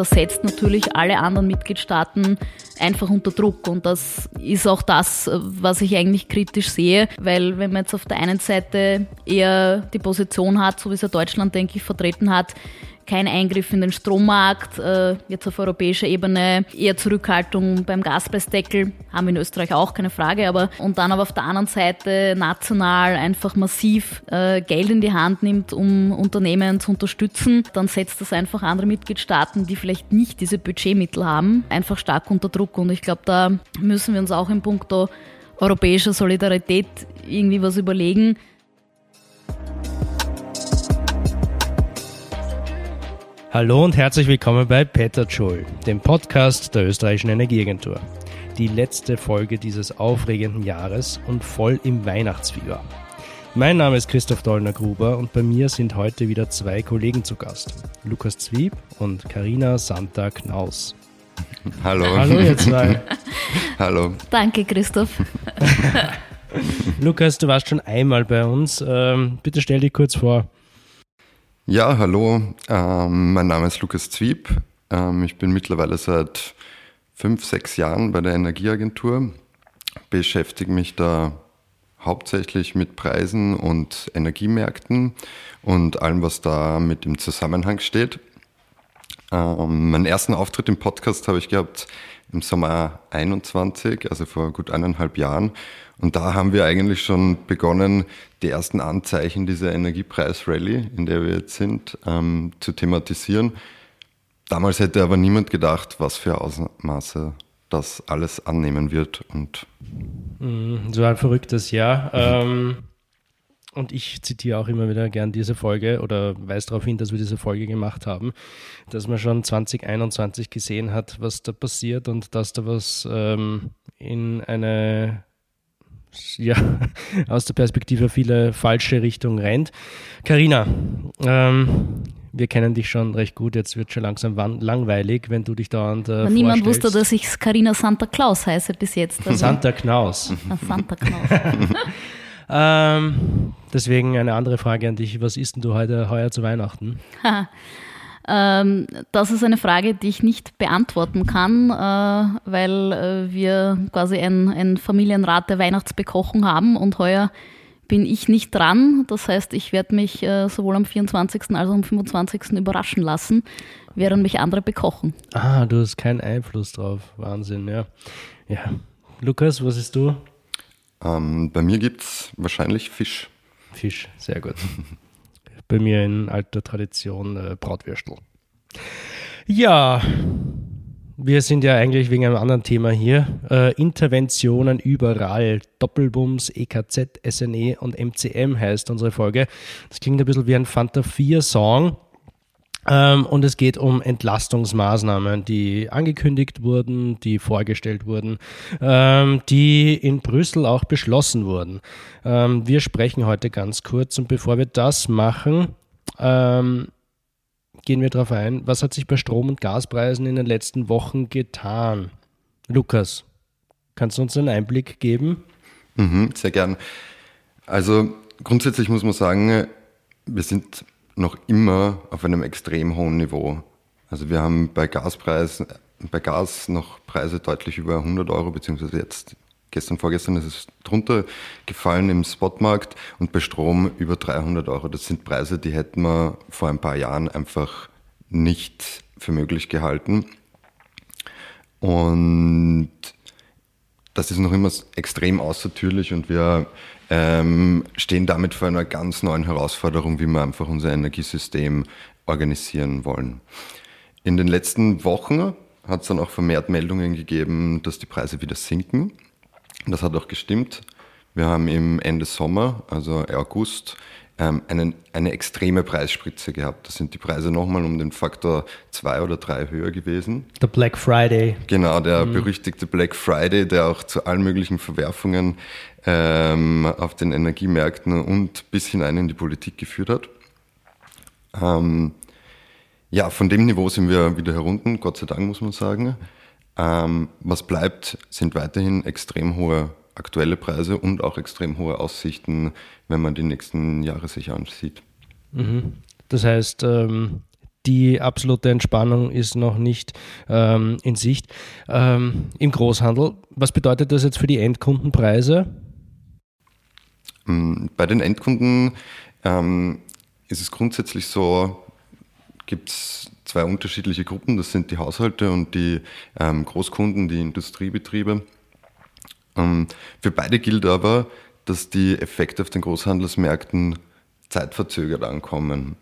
das setzt natürlich alle anderen Mitgliedstaaten einfach unter Druck. Und das ist auch das, was ich eigentlich kritisch sehe, weil wenn man jetzt auf der einen Seite eher die Position hat, so wie es ja Deutschland, denke ich, vertreten hat, kein Eingriff in den Strommarkt, äh, jetzt auf europäischer Ebene eher Zurückhaltung beim Gaspreisdeckel, haben wir in Österreich auch, keine Frage, aber und dann aber auf der anderen Seite national einfach massiv äh, Geld in die Hand nimmt, um Unternehmen zu unterstützen, dann setzt das einfach andere Mitgliedstaaten, die vielleicht nicht diese Budgetmittel haben, einfach stark unter Druck und ich glaube, da müssen wir uns auch im Punkto europäischer Solidarität irgendwie was überlegen. Hallo und herzlich willkommen bei Peter Joel, dem Podcast der österreichischen Energieagentur. Die letzte Folge dieses aufregenden Jahres und voll im Weihnachtsfieber. Mein Name ist Christoph Dollner-Gruber und bei mir sind heute wieder zwei Kollegen zu Gast. Lukas Zwieb und Karina Santa-Knaus. Hallo. Hallo ihr zwei. Hallo. Danke, Christoph. Lukas, du warst schon einmal bei uns. Ähm, bitte stell dich kurz vor. Ja, hallo. Ähm, mein Name ist Lukas Zwieb. Ähm, ich bin mittlerweile seit fünf, sechs Jahren bei der Energieagentur. Beschäftige mich da hauptsächlich mit Preisen und Energiemärkten und allem, was da mit im Zusammenhang steht. Ähm, meinen ersten Auftritt im Podcast habe ich gehabt im Sommer 21, also vor gut eineinhalb Jahren. Und da haben wir eigentlich schon begonnen, die ersten Anzeichen dieser Energiepreis-Rallye, in der wir jetzt sind, ähm, zu thematisieren. Damals hätte aber niemand gedacht, was für Ausmaße das alles annehmen wird. Und mm, so ein verrücktes Jahr. Ähm, und ich zitiere auch immer wieder gern diese Folge oder weise darauf hin, dass wir diese Folge gemacht haben, dass man schon 2021 gesehen hat, was da passiert und dass da was ähm, in eine ja, aus der Perspektive viele falsche Richtung rennt. Karina, ähm, wir kennen dich schon recht gut, jetzt wird schon langsam langweilig, wenn du dich dauernd äh, Niemand wusste, dass ich Karina Santa Claus heiße bis jetzt. Also. Santa Claus. Santa Claus. ähm, deswegen eine andere Frage an dich. Was isst denn du heute heuer zu Weihnachten? Ähm, das ist eine Frage, die ich nicht beantworten kann, äh, weil äh, wir quasi ein, ein Familienrat der Weihnachtsbekochung haben und heuer bin ich nicht dran. Das heißt, ich werde mich äh, sowohl am 24. als auch am 25. überraschen lassen, während mich andere bekochen. Ah, du hast keinen Einfluss drauf. Wahnsinn, ja. Ja. Lukas, was ist du? Ähm, bei mir gibt es wahrscheinlich Fisch. Fisch, sehr gut. bei mir in alter Tradition äh, Brautwürstel. Ja, wir sind ja eigentlich wegen einem anderen Thema hier. Äh, Interventionen überall. Doppelbums, EKZ, SNE und MCM heißt unsere Folge. Das klingt ein bisschen wie ein Fanta 4 Song. Ähm, und es geht um Entlastungsmaßnahmen, die angekündigt wurden, die vorgestellt wurden, ähm, die in Brüssel auch beschlossen wurden. Ähm, wir sprechen heute ganz kurz und bevor wir das machen, ähm, gehen wir darauf ein, was hat sich bei Strom- und Gaspreisen in den letzten Wochen getan? Lukas, kannst du uns einen Einblick geben? Mhm, sehr gern. Also grundsätzlich muss man sagen, wir sind noch immer auf einem extrem hohen Niveau. Also wir haben bei Gaspreisen, bei Gas noch Preise deutlich über 100 Euro, beziehungsweise jetzt gestern, vorgestern ist es drunter gefallen im Spotmarkt und bei Strom über 300 Euro. Das sind Preise, die hätten wir vor ein paar Jahren einfach nicht für möglich gehalten. Und das ist noch immer extrem außertürlich und wir ähm, stehen damit vor einer ganz neuen Herausforderung, wie wir einfach unser Energiesystem organisieren wollen. In den letzten Wochen hat es dann auch vermehrt Meldungen gegeben, dass die Preise wieder sinken. Das hat auch gestimmt. Wir haben im Ende Sommer, also August, ähm, einen, eine extreme Preisspritze gehabt. Da sind die Preise nochmal um den Faktor zwei oder drei höher gewesen. Der Black Friday. Genau, der mhm. berüchtigte Black Friday, der auch zu allen möglichen Verwerfungen ähm, auf den Energiemärkten und bis hinein in die Politik geführt hat. Ähm, ja, von dem Niveau sind wir wieder herunter, Gott sei Dank muss man sagen. Ähm, was bleibt, sind weiterhin extrem hohe aktuelle Preise und auch extrem hohe Aussichten, wenn man die nächsten Jahre sich ansieht. Mhm. Das heißt, ähm, die absolute Entspannung ist noch nicht ähm, in Sicht. Ähm, Im Großhandel, was bedeutet das jetzt für die Endkundenpreise? Mm, bei den Endkunden ähm, ist es grundsätzlich so, gibt es zwei unterschiedliche Gruppen. Das sind die Haushalte und die ähm, Großkunden, die Industriebetriebe. Ähm, für beide gilt aber, dass die Effekte auf den Großhandelsmärkten zeitverzögert ankommen.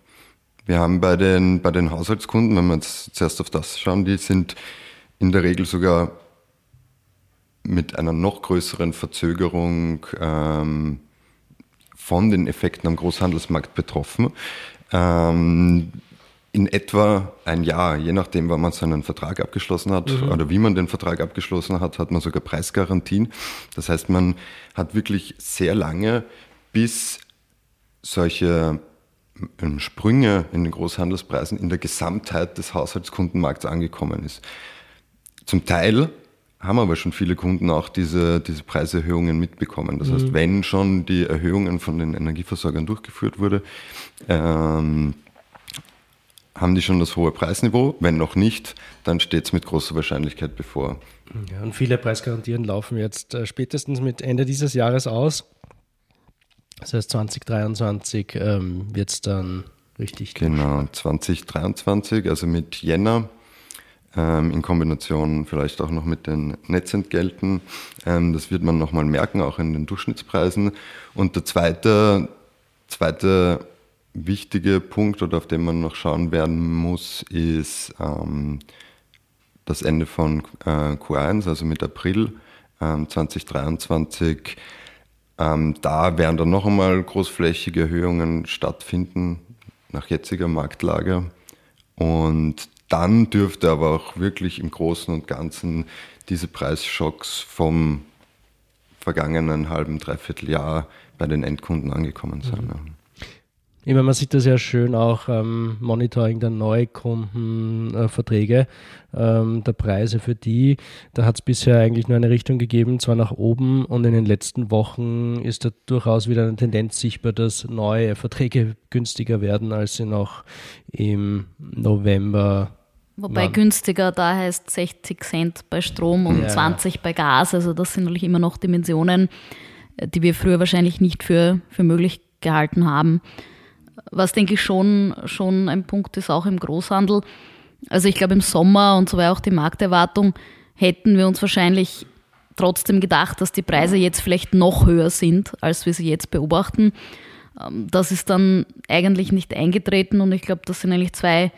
Wir haben bei den, bei den Haushaltskunden, wenn wir jetzt zuerst auf das schauen, die sind in der Regel sogar mit einer noch größeren Verzögerung ähm, von den Effekten am Großhandelsmarkt betroffen. Ähm, in etwa ein Jahr, je nachdem, wann man seinen Vertrag abgeschlossen hat mhm. oder wie man den Vertrag abgeschlossen hat, hat man sogar Preisgarantien. Das heißt, man hat wirklich sehr lange, bis solche ähm, Sprünge in den Großhandelspreisen in der Gesamtheit des Haushaltskundenmarkts angekommen ist. Zum Teil haben aber schon viele Kunden auch diese, diese Preiserhöhungen mitbekommen. Das mhm. heißt, wenn schon die Erhöhungen von den Energieversorgern durchgeführt wurde, ähm, haben die schon das hohe Preisniveau. Wenn noch nicht, dann steht es mit großer Wahrscheinlichkeit bevor. Ja, und viele Preisgarantien laufen jetzt äh, spätestens mit Ende dieses Jahres aus. Das heißt, 2023 ähm, wird es dann richtig. Genau, 2023, also mit Jänner, in Kombination vielleicht auch noch mit den Netzentgelten. Ähm, das wird man nochmal merken, auch in den Durchschnittspreisen. Und der zweite, zweite wichtige Punkt, oder auf den man noch schauen werden muss, ist ähm, das Ende von äh, Q1, also mit April 2023 ähm, da werden dann noch einmal großflächige Erhöhungen stattfinden nach jetziger Marktlage. Und dann dürfte aber auch wirklich im Großen und Ganzen diese Preisschocks vom vergangenen halben, dreiviertel Jahr bei den Endkunden angekommen sein. Mhm. Ich meine, man sieht das ja schön auch ähm, Monitoring der Neukundenverträge, äh, ähm, der Preise für die. Da hat es bisher eigentlich nur eine Richtung gegeben, zwar nach oben und in den letzten Wochen ist da durchaus wieder eine Tendenz sichtbar, dass neue Verträge günstiger werden, als sie noch im November Wobei waren. günstiger da heißt 60 Cent bei Strom und ja. 20 bei Gas. Also das sind natürlich immer noch Dimensionen, äh, die wir früher wahrscheinlich nicht für, für möglich gehalten haben. Was denke ich schon, schon ein Punkt ist, auch im Großhandel. Also ich glaube im Sommer und so war auch die Markterwartung, hätten wir uns wahrscheinlich trotzdem gedacht, dass die Preise jetzt vielleicht noch höher sind, als wir sie jetzt beobachten. Ähm, das ist dann eigentlich nicht eingetreten und ich glaube, das sind eigentlich zwei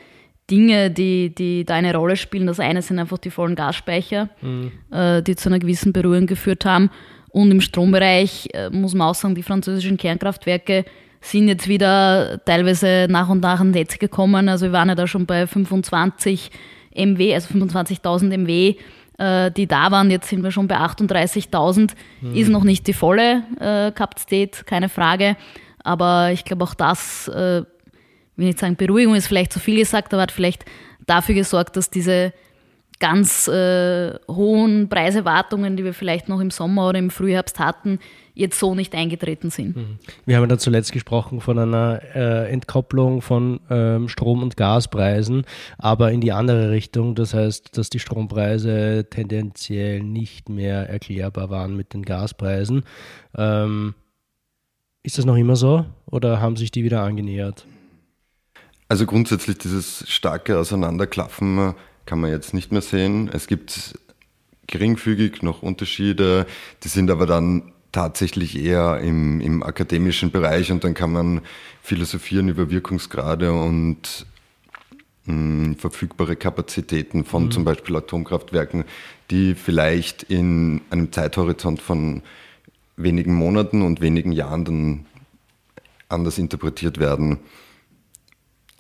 Dinge, die, die da eine Rolle spielen. Das eine sind einfach die vollen Gasspeicher, mhm. Äh, die zu einer gewissen Berührung geführt haben. Und im Strombereich äh, muss man auch sagen, die französischen Kernkraftwerke sind jetzt wieder teilweise nach und nach an Netz gekommen. Also wir waren ja da schon bei 25 MW, also 25.000 MW, äh, die da waren. Jetzt sind wir schon bei 38.000. Mhm. Ist noch nicht die volle äh, Kapazität, keine Frage. Aber ich glaube auch das, äh, will nicht sagen, Beruhigung ist vielleicht zu viel gesagt, aber hat vielleicht dafür gesorgt, dass diese ganz äh, hohen Preiserwartungen, die wir vielleicht noch im Sommer oder im Frühherbst hatten, jetzt so nicht eingetreten sind. Mhm. Wir haben ja zuletzt gesprochen von einer äh, Entkopplung von ähm, Strom- und Gaspreisen, aber in die andere Richtung. Das heißt, dass die Strompreise tendenziell nicht mehr erklärbar waren mit den Gaspreisen. Ähm, ist das noch immer so oder haben sich die wieder angenähert? Also grundsätzlich dieses starke Auseinanderklaffen äh, kann man jetzt nicht mehr sehen. Es gibt geringfügig noch Unterschiede, die sind aber dann tatsächlich eher im, im akademischen Bereich und dann kann man philosophieren über Wirkungsgrade und mh, hm, verfügbare Kapazitäten von mhm. zum Beispiel Atomkraftwerken, die vielleicht in einem Zeithorizont von wenigen Monaten und wenigen Jahren dann anders interpretiert werden.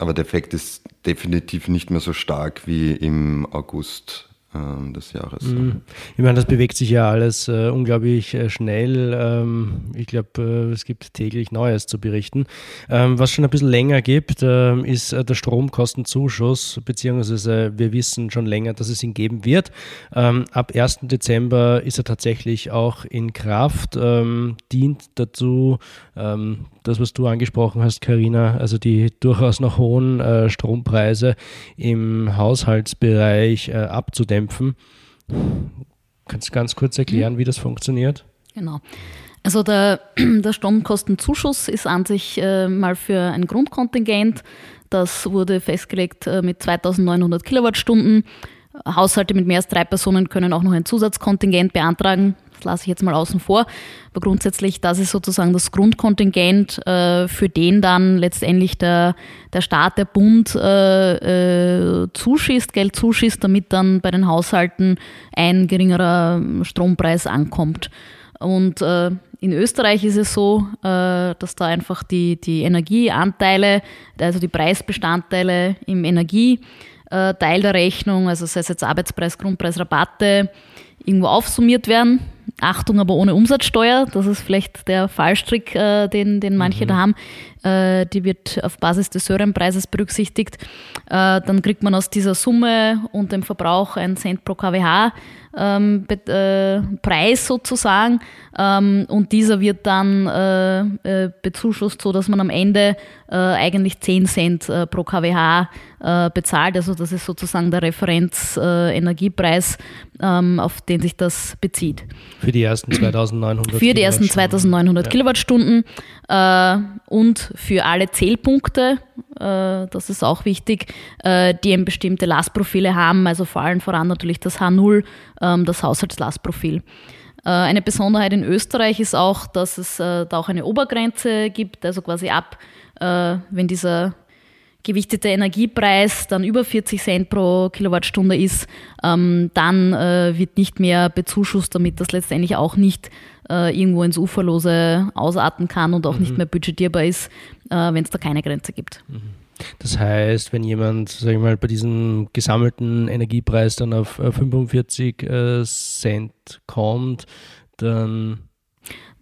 Aber der Effekt ist definitiv nicht mehr so stark wie im August ähm, des Jahres. Mhm. Ich meine, das bewegt sich ja alles äh, unglaublich äh, schnell. Ähm, ich glaube, äh, es gibt täglich Neues zu berichten. Ähm, was schon ein bisschen länger gibt, ähm, ist äh, der Stromkostenzuschuss, beziehungsweise wir wissen schon länger, dass es ihn geben wird. Ähm, ab 1. Dezember ist er tatsächlich auch in Kraft, ähm, dient dazu, das, was du angesprochen hast, Karina, also die durchaus noch hohen äh, Strompreise im Haushaltsbereich äh, abzudämpfen. Kannst du ganz kurz erklären, wie das funktioniert? Genau. Also der, der Stromkostenzuschuss ist an sich äh, mal für ein Grundkontingent. Das wurde festgelegt äh, mit 2900 Kilowattstunden. Haushalte mit mehr als drei Personen können auch noch ein Zusatzkontingent beantragen. Das lasse ich jetzt mal außen vor. Aber grundsätzlich, das ist sozusagen das Grundkontingent, äh, für den dann letztendlich der, der Staat, der Bund äh, äh, zuschießt, Geld zuschießt, damit dann bei den Haushalten ein geringerer Strompreis ankommt. Und äh, in Österreich ist es so, äh, dass da einfach die, die Energieanteile, also die Preisbestandteile im Energieteil der Rechnung, also sei es jetzt Arbeitspreis, Grundpreis, Rabatte, irgendwo aufsummiert werden. Achtung, aber ohne Umsatzsteuer. Das ist vielleicht der Fallstrick, äh, den, den manche mhm. da haben. Äh, die wird auf Basis des höheren Preises berücksichtigt. Äh, dann kriegt man aus dieser Summe und dem Verbrauch einen Cent pro kWh ähm, äh, Preis sozusagen. Ähm, und dieser wird dann äh, äh, bezuschusst, so dass man am Ende äh, eigentlich 10 Cent äh, pro kWh äh, bezahlt. Also das ist sozusagen der Referenz-Energiepreis, ähm, auf den sich das bezieht. Für die ersten 2900 Für die ersten 2900 ja. Kilowattstunden und für alle Zählpunkte, das ist auch wichtig, die eben bestimmte Lastprofile haben, also vor allem voran natürlich das H0, ähm, das Haushaltslastprofil. Äh, eine Besonderheit in Österreich ist auch, dass es äh, da auch eine Obergrenze gibt, also quasi ab, äh, wenn dieser gewichtete Energiepreis dann über 40 Cent pro Kilowattstunde ist, ähm, dann wird nicht mehr bezuschusst, damit das letztendlich auch nicht irgendwo ins Uferlose ausarten kann und auch mhm. nicht mehr budgetierbar ist, wenn es da keine Grenze gibt. Mhm. Das heißt, wenn jemand, sag ich mal, bei diesem gesammelten Energiepreis dann auf 45 äh, Cent kommt, dann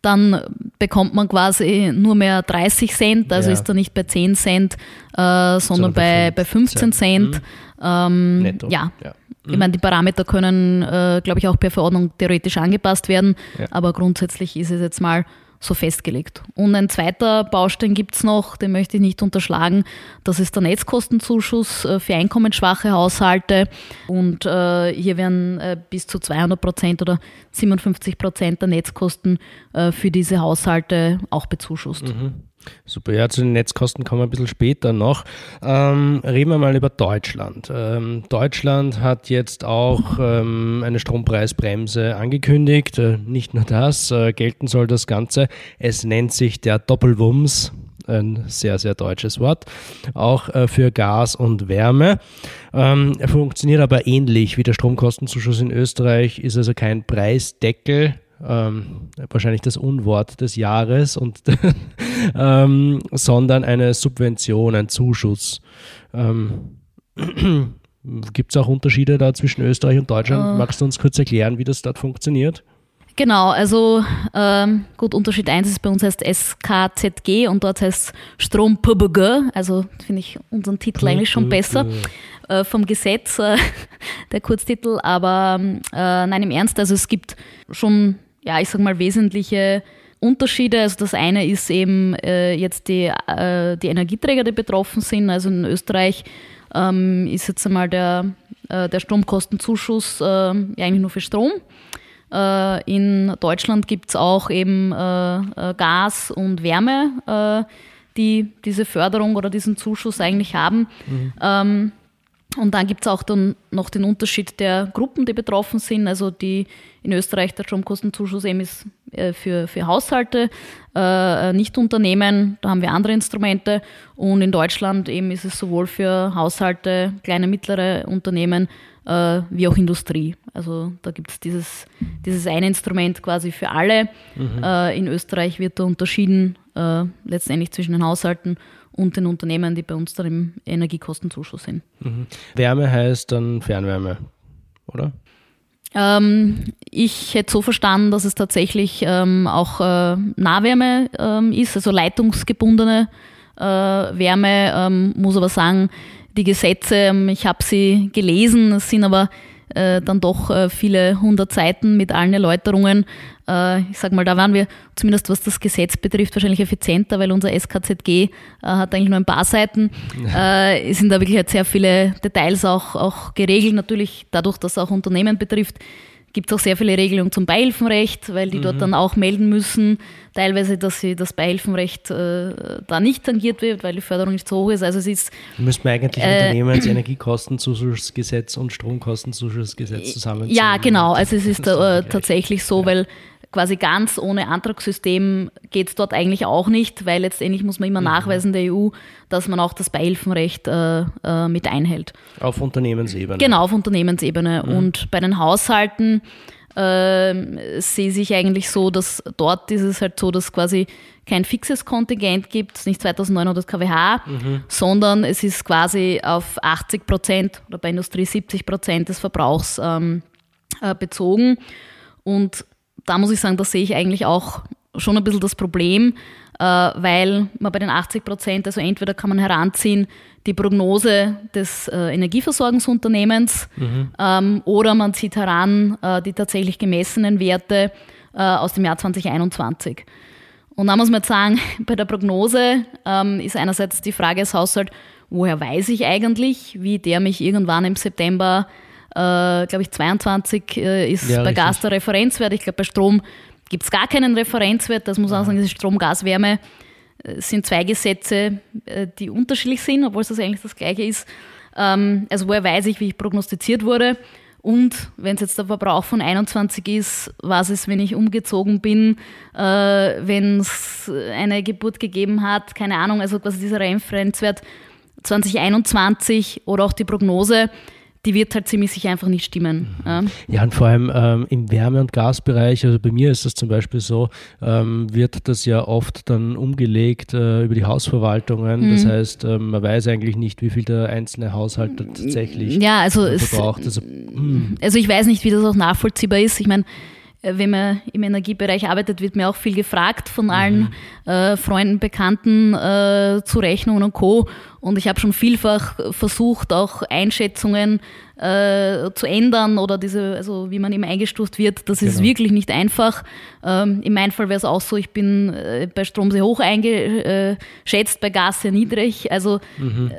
dann bekommt man quasi nur mehr 30 Cent, also ja. ist er nicht bei 10 Cent, äh, sondern, bei, bei 15 Cent. Cent. Mhm. Ähm, Netto. Ja. ja. Ich meine, die Parameter können, äh, glaube ich, auch per Verordnung theoretisch angepasst werden, ja. aber grundsätzlich ist es jetzt mal so festgelegt. Und ein zweiter Baustein gibt es noch, den möchte ich nicht unterschlagen, das ist der Netzkostenzuschuss äh, für einkommensschwache Haushalte. Und äh, hier werden äh, bis zu 200 Prozent oder 57 Prozent der Netzkosten äh, für diese Haushalte auch bezuschusst. Mhm. Super, ja, zu den Netzkosten kommen wir ein bisschen später noch. Ähm, reden wir mal über Deutschland. Ähm, Deutschland hat jetzt auch ähm, eine Strompreisbremse angekündigt. Äh, nicht nur das, äh, gelten soll das Ganze. Es nennt sich der Doppelwumms ein sehr, sehr deutsches Wort, auch äh, für Gas und Wärme. Ähm, er funktioniert aber ähnlich wie der Stromkostenzuschuss in Österreich, ist also kein Preisdeckel, ähm, wahrscheinlich das Unwort des Jahres, und, ähm, sondern eine Subvention, ein Zuschuss. Ähm, Gibt es auch Unterschiede da zwischen Österreich und Deutschland? Uh. Magst du uns kurz erklären, wie das dort funktioniert? Genau, also ähm, gut, Unterschied 1 ist bei uns heißt SKZG und dort heißt Strom PBG, also finde ich unseren Titel eigentlich schon besser äh, vom Gesetz, äh, der Kurztitel, aber äh, nein, im Ernst, also es gibt schon ja, ich sag mal, wesentliche Unterschiede. Also das eine ist eben äh, jetzt die, äh, die Energieträger, die betroffen sind. Also in Österreich ähm, ist jetzt einmal der, äh, der Stromkostenzuschuss äh, eigentlich nur für Strom. Äh, in Deutschland gibt es auch eben äh, Gas und Wärme, die diese Förderung oder diesen Zuschuss eigentlich haben. Mhm. Ähm, und dann gibt es auch dann noch den Unterschied der Gruppen, die betroffen sind. Also die in Österreich der Stromkostenzuschuss eben ist äh, für, für Haushalte, äh, nicht Unternehmen, da haben wir andere Instrumente. Und in Deutschland eben ist es sowohl für Haushalte, kleine, mittlere Unternehmen äh, wie auch Industrie. Also da gibt es dieses, dieses eine Instrument quasi für alle. Mhm. Äh, in Österreich wird da unterschieden äh, letztendlich zwischen den Haushalten und den Unternehmen, die bei uns dann im Energiekostenzuschuss sind. Mhm. Wärme heißt dann Fernwärme. oder? Ähm, ich hätte so verstanden, dass es tatsächlich ähm, auch äh, Nahwärme ähm, ist, also leitungsgebundene äh, Wärme. Ähm, muss aber sagen, die Gesetze, ähm, ich habe sie gelesen, es sind aber äh, dann doch äh, viele hundert Seiten mit allen Erläuterungen. Äh, ich sag mal, da waren wir zumindest was das Gesetz betrifft wahrscheinlich effizienter, weil unser SKZG äh, hat eigentlich nur ein paar Seiten. Äh, es sind da wirklich halt sehr viele Details auch, auch geregelt, natürlich dadurch, dass es auch Unternehmen betrifft gibt es auch sehr viele Regelungen zum Beihilfenrecht, weil die mhm. dort dann auch melden müssen, teilweise, dass sie das Beihilfenrecht äh, da nicht tangiert wird, weil die Förderung nicht so hoch ist. Also es ist. Müsste man eigentlich äh, Unternehmens Energiekostenzuschussgesetz und Stromkostenzuschussgesetz zusammenziehen. Ja, genau. Also es ist da, äh, tatsächlich so, ja. weil quasi ganz ohne Antragssystem geht es dort eigentlich auch nicht, weil letztendlich muss man immer mhm. nachweisen der EU, dass man auch das Beihilfenrecht äh, äh, mit einhält. Auf Unternehmensebene. Genau, auf Unternehmensebene. Mhm. Und bei den Haushalten äh, sehe ich eigentlich so, dass dort ist es halt so, dass quasi kein fixes Kontingent gibt, nicht 2900 kWh, mhm. sondern es ist quasi auf 80 Prozent oder bei Industrie 70 Prozent des Verbrauchs ähm, äh, bezogen. Und da muss ich sagen, da sehe ich eigentlich auch schon ein bisschen das Problem, äh, weil man bei den 80 Prozent, also entweder kann man heranziehen, die Prognose des äh, Energieversorgungsunternehmens mhm. ähm, oder man zieht heran äh, die tatsächlich gemessenen Werte aus dem Jahr 2021. Und da muss man jetzt sagen, bei der Prognose ähm, ist einerseits die Frage des Haushalts, woher weiß ich eigentlich, wie der mich irgendwann im September äh, glaube ich, 22 äh, ist ja, bei richtig. Gas der Referenzwert. Ich glaube, bei Strom gibt es gar keinen Referenzwert. Das muss man sagen, das ist Strom, Gas, Wärme. Äh, sind zwei Gesetze, äh, die unterschiedlich sind, obwohl es das eigentlich das gleiche ist. Ähm, also woher weiß ich, wie ich prognostiziert wurde. Und wenn es jetzt der Verbrauch von 21 ist, was ist, wenn ich umgezogen bin, äh, wenn es eine Geburt gegeben hat, keine Ahnung, also quasi dieser Referenzwert 2021 oder auch die Prognose, die wird halt ziemlich sicher einfach nicht stimmen. Ja, ja und vor allem ähm, im Wärme- und Gasbereich, also bei mir ist das zum Beispiel so, ähm, wird das ja oft dann umgelegt äh, über die Hausverwaltungen. Mhm. Das heißt, ähm, man weiß eigentlich nicht, wie viel der einzelne Haushalt tatsächlich ja, also verbraucht. Also, hm. also ich weiß nicht, wie das auch nachvollziehbar ist. Ich meine, äh, wenn man im Energiebereich arbeitet, wird mir auch viel gefragt von allen mhm. äh, Freunden, Bekannten äh, zu Rechnungen und Co. Und ich habe schon vielfach versucht, auch Einschätzungen äh, zu ändern oder diese, also wie man eben eingestuft wird. Das genau. ist wirklich nicht einfach. Ähm, in meinem Fall wäre es auch so, ich bin äh, bei Strom sehr hoch eingeschätzt, bei Gas sehr niedrig. Also mhm.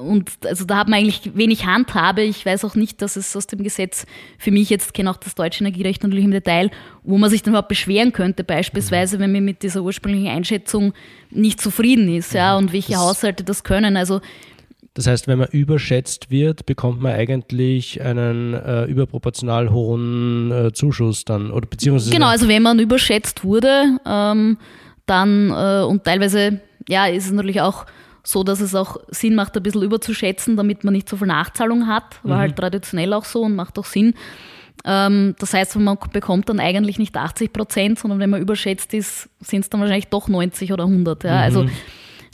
Und also da hat man eigentlich wenig Handhabe. Ich weiß auch nicht, dass es aus dem Gesetz für mich jetzt kenne auch das deutsche Energierecht natürlich im Detail, wo man sich dann überhaupt beschweren könnte, beispielsweise, wenn man mit dieser ursprünglichen Einschätzung nicht zufrieden ist, ja, und welche das, Haushalte das können. Also das heißt, wenn man überschätzt wird, bekommt man eigentlich einen äh, überproportional hohen äh, Zuschuss dann, oder beziehungsweise. Genau, also wenn man überschätzt wurde, ähm, dann äh, und teilweise, ja, ist es natürlich auch so dass es auch Sinn macht, ein bisschen überzuschätzen, damit man nicht so viel Nachzahlung hat. War mhm. halt traditionell auch so und macht auch Sinn. Ähm, das heißt, man bekommt dann eigentlich nicht 80 Prozent, sondern wenn man überschätzt ist, sind es dann wahrscheinlich doch 90 oder 100. Ja. Also mhm.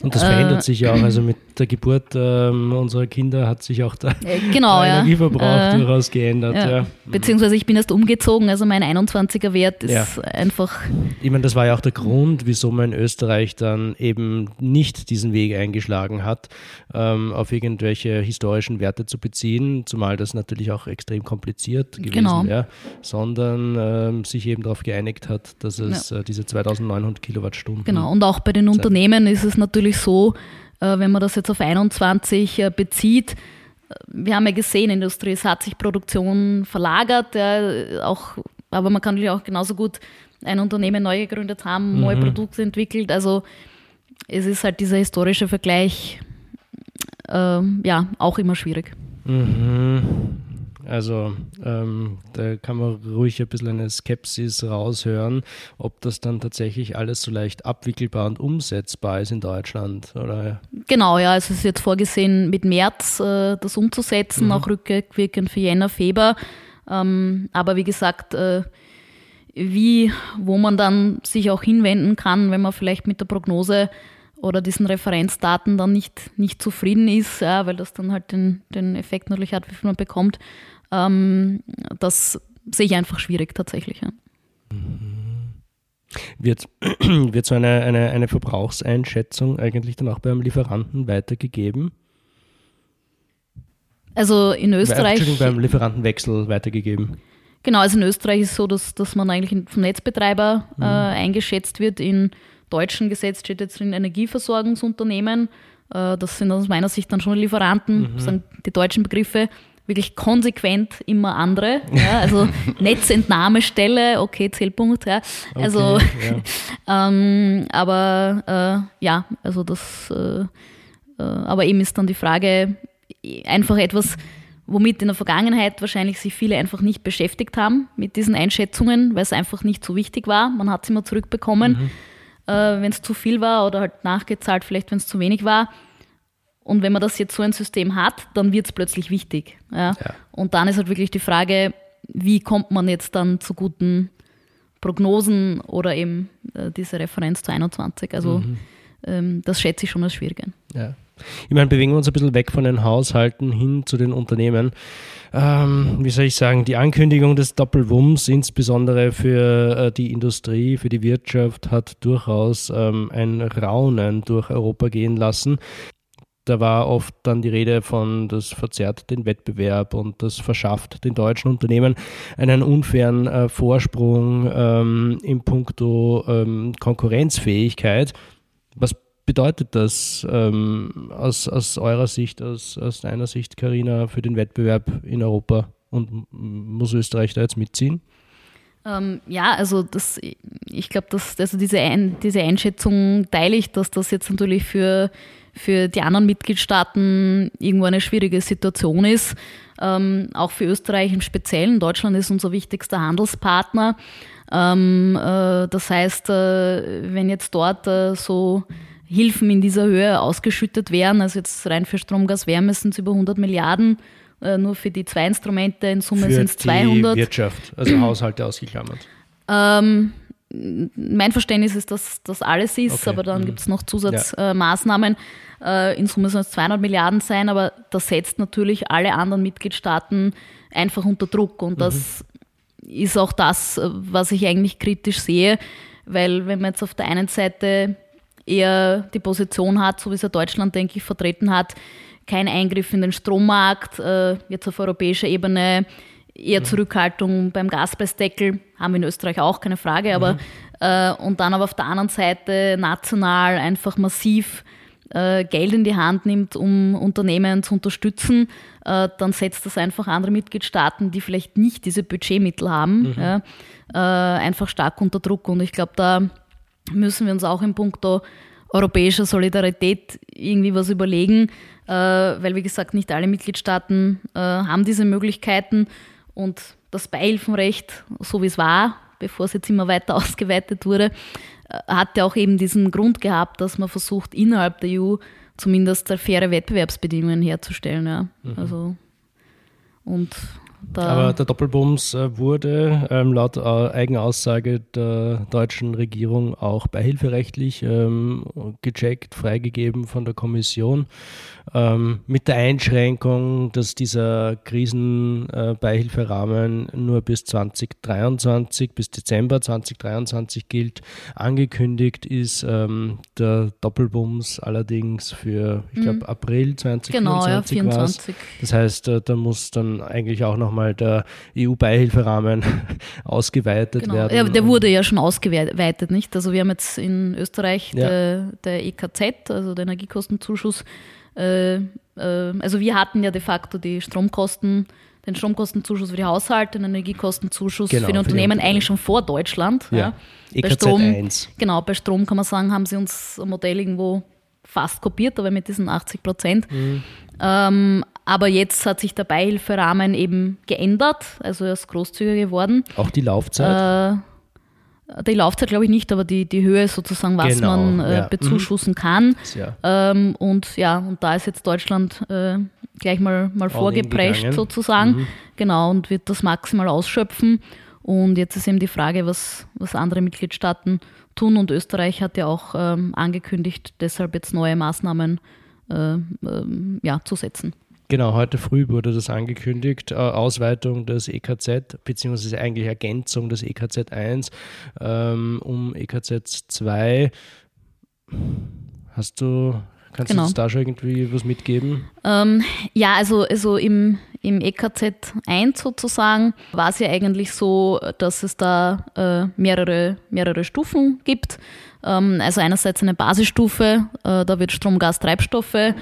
Und das verändert äh, sich ja auch. Also mit der Geburt ähm, unserer Kinder hat sich auch der, äh, genau, der Energieverbrauch äh, durchaus geändert. Ja. Ja. Beziehungsweise ich bin erst umgezogen, also mein 21er Wert ist ja. einfach. Ich meine, das war ja auch der Grund, wieso man in Österreich dann eben nicht diesen Weg eingeschlagen hat, ähm, auf irgendwelche historischen Werte zu beziehen, zumal das natürlich auch extrem kompliziert gewesen genau. wäre, sondern ähm, sich eben darauf geeinigt hat, dass es äh, diese 2900 Kilowattstunden. Genau, und auch bei den Unternehmen ist es natürlich natürlich so, äh, wenn man das jetzt auf 21 äh, bezieht, äh, wir haben ja gesehen, Industrie, es hat sich Produktion verlagert, ja, auch, aber man kann natürlich auch genauso gut ein Unternehmen neu gegründet haben, mhm. neue Produkte entwickelt. Also es ist halt dieser historische Vergleich äh, ja auch immer schwierig. Mhm. Also ähm, da kann man ruhig ein bisschen eine Skepsis raushören, ob das dann tatsächlich alles so leicht abwickelbar und umsetzbar ist in Deutschland. Oder? Genau, ja, es ist jetzt vorgesehen, mit März äh, das umzusetzen, mhm. auch rückwirkend für Jänner, Februar. Ähm, aber wie gesagt, äh, wie, wo man dann sich auch hinwenden kann, wenn man vielleicht mit der Prognose oder diesen Referenzdaten dann nicht, nicht zufrieden ist, ja, weil das dann halt den, den Effekt natürlich hat, wie viel man bekommt, Ähm, das sehe ich einfach schwierig tatsächlich. Ja. Wird, wird so eine, eine, eine Verbrauchseinschätzung eigentlich dann auch beim Lieferanten weitergegeben? Also in Österreich. Entschuldigung, beim Lieferantenwechsel weitergegeben. Genau, also in Österreich ist es so, dass, dass man eigentlich vom Netzbetreiber mhm. äh, eingeschätzt wird. In deutschen Gesetz steht jetzt drin Energieversorgungsunternehmen. Äh, das sind aus meiner Sicht dann schon Lieferanten, mhm. sind die deutschen Begriffe wirklich konsequent immer andere. Ja, also Netzentnahmestelle, okay, Zählpunkt. Ja. Also, okay, ja. ähm, aber äh, ja, also das, äh, äh, aber eben ist dann die Frage, einfach etwas, womit in der Vergangenheit wahrscheinlich sich viele einfach nicht beschäftigt haben mit diesen Einschätzungen, weil es einfach nicht so wichtig war. Man hat es immer zurückbekommen, mhm. äh, wenn es zu viel war oder halt nachgezahlt, vielleicht wenn es zu wenig war. Und wenn man das jetzt so ein System hat, dann wird es plötzlich wichtig. Ja? ja? Und dann ist halt wirklich die Frage, wie kommt man jetzt dann zu guten Prognosen oder eben äh, diese Referenz zu 21. Also mhm. ähm, das schätze ich schon als schwierig Ja. Ich meine, bewegen wir uns ein bisschen weg von den Haushalten hin zu den Unternehmen. Ähm, wie soll ich sagen, die Ankündigung des Doppelwumms, insbesondere für äh, die Industrie, für die Wirtschaft, hat durchaus ähm, ein Raunen durch Europa gehen lassen. Da war oft dann die Rede von, das verzerrt den Wettbewerb und das verschafft den deutschen Unternehmen einen unfairen äh, Vorsprung ähm, in puncto ähm, Konkurrenzfähigkeit. Was bedeutet das ähm, aus, aus eurer Sicht, aus, aus deiner Sicht, Karina, für den Wettbewerb in Europa? Und muss Österreich da jetzt mitziehen? Ähm, ja, also das, ich glaube, dass also diese, Ein, diese Einschätzung teile ich, dass das jetzt natürlich für, für die anderen Mitgliedstaaten irgendwo eine schwierige Situation ist. Ähm, auch für Österreich im Speziellen. Deutschland ist unser wichtigster Handelspartner. Ähm, äh, das heißt, äh, wenn jetzt dort äh, so Hilfen in dieser Höhe ausgeschüttet werden. Also jetzt rein für Strom, Gas, Wärme sind es über 100 Milliarden. Äh, nur für die zwei Instrumente in Summe sind es 200. Die Wirtschaft, also Haushalte ausgeklammert. Ähm, mein Verständnis ist, dass das alles ist, okay. aber dann mhm. gibt es noch Zusatzmaßnahmen. Ja. Äh, in Summe sollen es 200 Milliarden sein, aber das setzt natürlich alle anderen Mitgliedstaaten einfach unter Druck. Und das mhm. ist auch das, äh, was ich eigentlich kritisch sehe, weil wenn man jetzt auf der einen Seite eher die Position hat, so wie es ja Deutschland, denke ich, vertreten hat, kein Eingriff in den Strommarkt, äh, jetzt auf europäischer Ebene eher mhm. Zurückhaltung beim Gaspreisdeckel, haben wir in Österreich auch, keine Frage, aber mhm. äh, und dann aber auf der anderen Seite national einfach massiv äh, Geld in die Hand nimmt, um Unternehmen zu unterstützen, äh, dann setzt das einfach andere Mitgliedstaaten, die vielleicht nicht diese Budgetmittel haben, mhm. ja, äh, einfach stark unter Druck. Und ich glaube, da müssen wir uns auch in puncto europäischer Solidarität irgendwie was überlegen, äh, weil wie gesagt, nicht alle Mitgliedstaaten äh, haben diese Möglichkeiten und das Beihilfenrecht, so wie es war, bevor es jetzt immer weiter ausgeweitet wurde, äh, hat ja auch eben diesen Grund gehabt, dass man versucht, innerhalb der EU zumindest faire Wettbewerbsbedingungen herzustellen. Ja. Mhm. Also, und Aber der Doppelbums äh, wurde ähm, laut äh, Eigenaussage der deutschen Regierung auch beihilferechtlich ähm, gecheckt, freigegeben von der Kommission ähm, mit der Einschränkung, dass dieser Krisenbeihilferahmen äh, nur bis 2023, bis Dezember 2023 gilt. Angekündigt ist ähm, der Doppelbums allerdings für, ich glaube, mhm. April 2024. Genau, ja, 24. Das heißt, äh, da muss dann eigentlich auch nochmal der EU-Beihilferahmen ausgeweitet genau. werden. Ja, der wurde ja schon ausgeweitet, nicht? Also wir haben jetzt in Österreich ja. der, der EKZ, also der Energiekostenzuschuss, äh, äh, also wir hatten ja de facto die Stromkosten, den Stromkostenzuschuss für die Haushalte, den Energiekostenzuschuss genau, für die Unternehmen eigentlich schon vor Deutschland. Ja. ja. EKZ bei Strom, 1. Genau, bei Strom kann man sagen, haben sie uns ein Modell irgendwo fast kopiert, aber mit diesen 80 Prozent. Mhm. Ähm, aber jetzt hat sich der Beihilferahmen eben geändert, also er ist großzügiger geworden. Auch die Laufzeit? Äh, die Laufzeit glaube ich nicht, aber die, die Höhe sozusagen, was genau, man äh, ja. bezuschussen mhm. kann. Ja. Ähm, und ja, und da ist jetzt Deutschland äh, gleich mal, mal vorgeprescht sozusagen. Mhm. Genau, und wird das maximal ausschöpfen. Und jetzt ist eben die Frage, was, was andere Mitgliedstaaten tun. Und Österreich hat ja auch ähm, angekündigt, deshalb jetzt neue Maßnahmen äh, ähm, ja, zu setzen. Genau, heute früh wurde das angekündigt, äh, Ausweitung des EKZ, beziehungsweise eigentlich Ergänzung des EKZ 1 ähm, um EKZ 2. Hast du, kannst genau. du uns da schon irgendwie was mitgeben? Ähm, ja, also, also im, im EKZ 1 sozusagen war es ja eigentlich so, dass es da äh, mehrere, mehrere Stufen gibt. Ähm, also einerseits eine Basisstufe, äh, da wird Strom, Gas, Treibstoffe äh,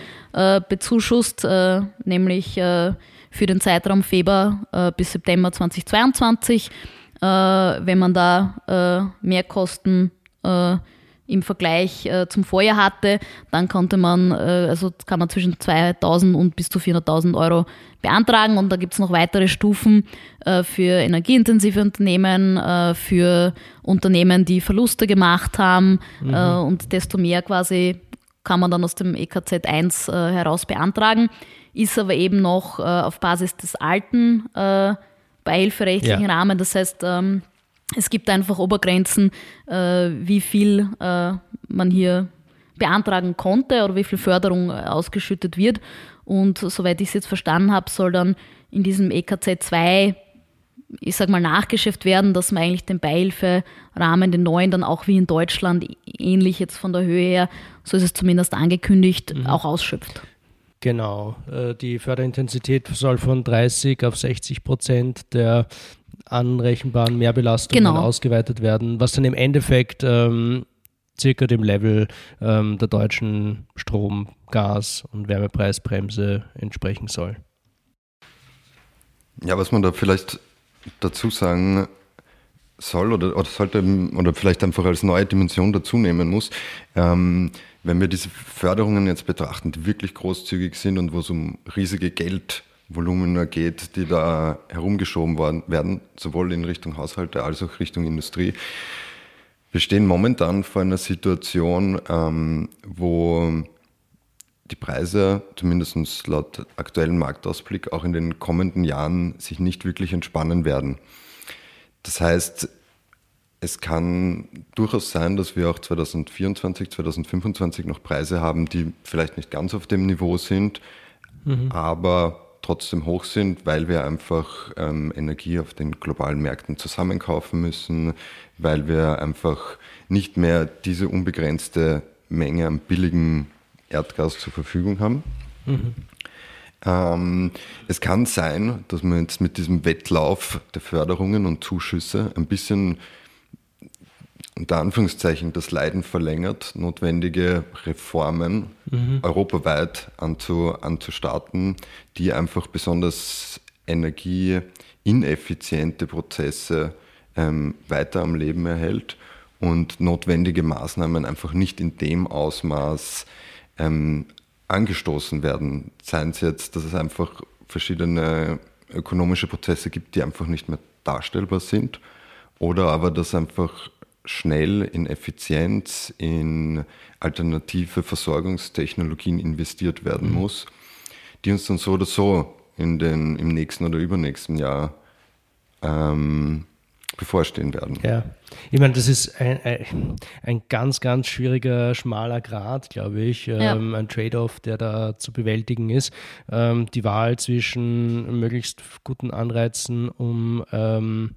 bezuschusst, äh, nämlich für den Zeitraum Februar bis September 2022. wenn man da Mehrkosten im Vergleich äh, zum Vorjahr hatte, dann konnte man, äh, also kann man zwischen 2.000 und bis zu 400.000 Euro beantragen und da gibt es noch weitere Stufen äh, für energieintensive Unternehmen, für Unternehmen, die Verluste gemacht haben mhm. Und desto mehr quasi kann man dann aus dem EKZ 1 äh, heraus beantragen, ist aber eben noch auf Basis des alten beihilferechtlichen ja. Rahmen, das heißt, ähm, es gibt einfach Obergrenzen, äh, wie viel äh, man hier beantragen konnte oder wie viel Förderung äh, ausgeschüttet wird. Und soweit ich es jetzt verstanden habe, soll dann in diesem EKZ 2 ich sag mal, nachgeschäft werden, dass man eigentlich den Beihilferahmen, den neuen, dann auch wie in Deutschland ähnlich jetzt von der Höhe her, so ist es zumindest angekündigt, mhm. auch ausschöpft. Genau, die Förderintensität soll von 30 auf 60 Prozent der anrechenbaren Mehrbelastungen genau. ausgeweitet werden, was dann im Endeffekt ähm, circa dem Level ähm, der deutschen Strom-, Gas- und Wärmepreisbremse entsprechen soll. Ja, was man da vielleicht dazu sagen soll oder, oder sollte oder vielleicht einfach als neue Dimension dazu nehmen muss, ähm, wenn wir diese Förderungen jetzt betrachten, die wirklich großzügig sind und wo es um riesige Geld Volumina geht, die da herumgeschoben worden, werden, sowohl in Richtung Haushalte als auch Richtung Industrie. Wir stehen momentan vor einer Situation, ähm, wo die Preise, zumindest laut aktuellem Marktausblick, auch in den kommenden Jahren sich nicht wirklich entspannen werden. Das heißt, es kann durchaus sein, dass wir auch 2024, 2025 noch Preise haben, die vielleicht nicht ganz auf dem Niveau sind, mhm. aber trotzdem hoch sind, weil wir einfach ähm, Energie auf den globalen Märkten zusammenkaufen müssen, weil wir einfach nicht mehr diese unbegrenzte Menge an billigem Erdgas zur Verfügung haben. Mhm. Ähm, es kann sein, dass man jetzt mit diesem Wettlauf der Förderungen und Zuschüsse ein bisschen unter Anführungszeichen das Leiden verlängert, notwendige Reformen mhm. europaweit anzu, anzustarten, die einfach besonders energieineffiziente Prozesse ähm, weiter am Leben erhält und notwendige Maßnahmen einfach nicht in dem Ausmaß ähm, angestoßen werden. Seien es jetzt, dass es einfach verschiedene ökonomische Prozesse gibt, die einfach nicht mehr darstellbar sind, oder aber dass einfach schnell in Effizienz, in alternative Versorgungstechnologien investiert werden mhm. muss, die uns dann so oder so in den, im nächsten oder übernächsten Jahr ähm, bevorstehen werden. Ja, ich meine, das ist ein, ein, ein ganz, ganz schwieriger, schmaler Grad, glaube ich, ja. ähm, ein Trade-off, der da zu bewältigen ist. Ähm, die Wahl zwischen möglichst guten Anreizen, um, ähm,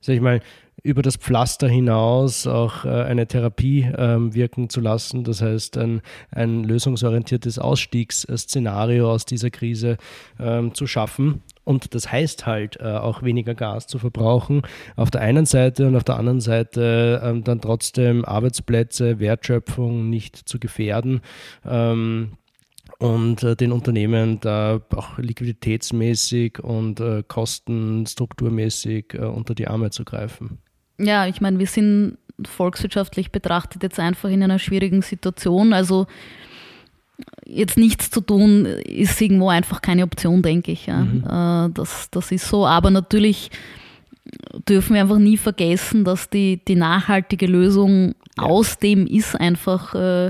sag ich mal, über das Pflaster hinaus auch äh, eine Therapie ähm, wirken zu lassen. Das heißt, ein, ein lösungsorientiertes Ausstiegsszenario aus dieser Krise ähm, zu schaffen. Und das heißt halt äh, auch weniger Gas zu verbrauchen auf der einen Seite und auf der anderen Seite ähm, dann trotzdem Arbeitsplätze, Wertschöpfung nicht zu gefährden. Und äh, den Unternehmen da auch liquiditätsmäßig und äh, kostenstrukturmäßig äh, unter die Arme zu greifen. Ja, ich meine, wir sind volkswirtschaftlich betrachtet jetzt einfach in einer schwierigen Situation. Also jetzt nichts zu tun ist irgendwo einfach keine Option, denke ich. Ja. Mhm. Äh, das, das ist so. Aber natürlich dürfen wir einfach nie vergessen, dass die, die nachhaltige Lösung ja. aus dem ist einfach, äh,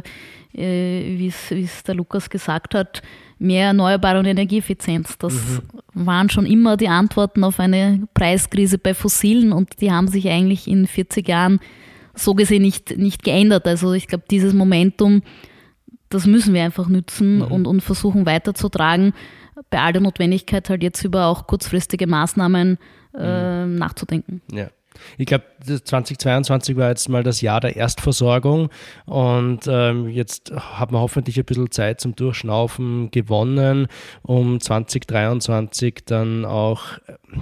äh, wie es der Lukas gesagt hat, mehr Erneuerbare und Energieeffizienz. Das mhm. waren schon immer die Antworten auf eine Preiskrise bei Fossilen und die haben sich eigentlich in 40 Jahren so gesehen nicht, nicht geändert. Also ich glaube, dieses Momentum, das müssen wir einfach nützen mhm. und, und versuchen weiterzutragen. bei all der Notwendigkeit halt jetzt über auch kurzfristige Maßnahmen äh, mhm. nachzudenken. Ja. Ich glaube, 2022 war jetzt mal das Jahr der Erstversorgung und ähm, jetzt hat man hoffentlich ein bisschen Zeit zum Durchschnaufen gewonnen, um 2023 dann auch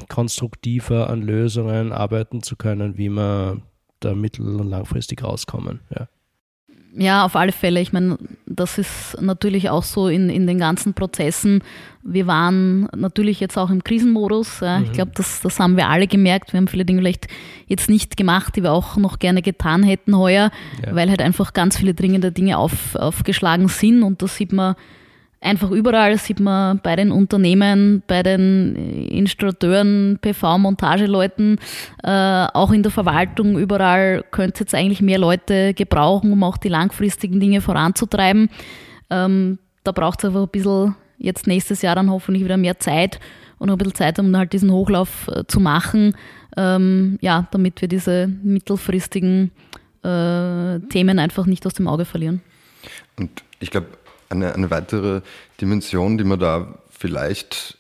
konstruktiver an Lösungen arbeiten zu können, wie man da mittel- und langfristig rauskommen. Ja. Ja, auf alle Fälle. Ich meine, das ist natürlich auch so in, in den ganzen Prozessen. Wir waren natürlich jetzt auch im Krisenmodus. Ja. Mhm. Ich glaube, das, das haben wir alle gemerkt. Wir haben viele Dinge vielleicht jetzt nicht gemacht, die wir auch noch gerne getan hätten heuer, ja. weil halt einfach ganz viele dringende Dinge auf, aufgeschlagen sind. Und das sieht man einfach überall sieht man bei den Unternehmen, bei den Installateuren, PV-Montageleuten, äh, auch in der Verwaltung, überall könnte es jetzt eigentlich mehr Leute gebrauchen, um auch die langfristigen Dinge voranzutreiben. Ähm, da braucht es einfach ein bisschen jetzt nächstes Jahr dann hoffentlich wieder mehr Zeit und ein bisschen Zeit, um halt diesen Hochlauf äh, zu machen, ähm, ja, damit wir diese mittelfristigen äh, Themen einfach nicht aus dem Auge verlieren. Und ich glaube, eine, eine weitere Dimension, die man da vielleicht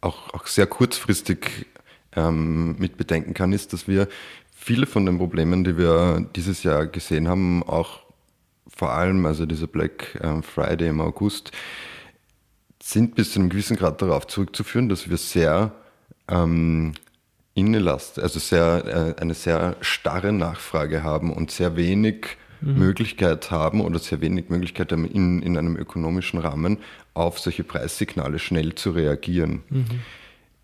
auch, auch sehr kurzfristig ähm, mit bedenken kann, ist, dass wir viele von den Problemen, die wir dieses Jahr gesehen haben, auch vor allem, also dieser Black ähm, Friday im August, sind bis zu einem gewissen Grad darauf zurückzuführen, dass wir sehr ähm, innelast, also sehr, äh, eine sehr starre Nachfrage haben und sehr wenig mhm. Möglichkeit haben oder sehr wenig Möglichkeit haben, in, in einem ökonomischen Rahmen auf solche Preissignale schnell zu reagieren. Mhm.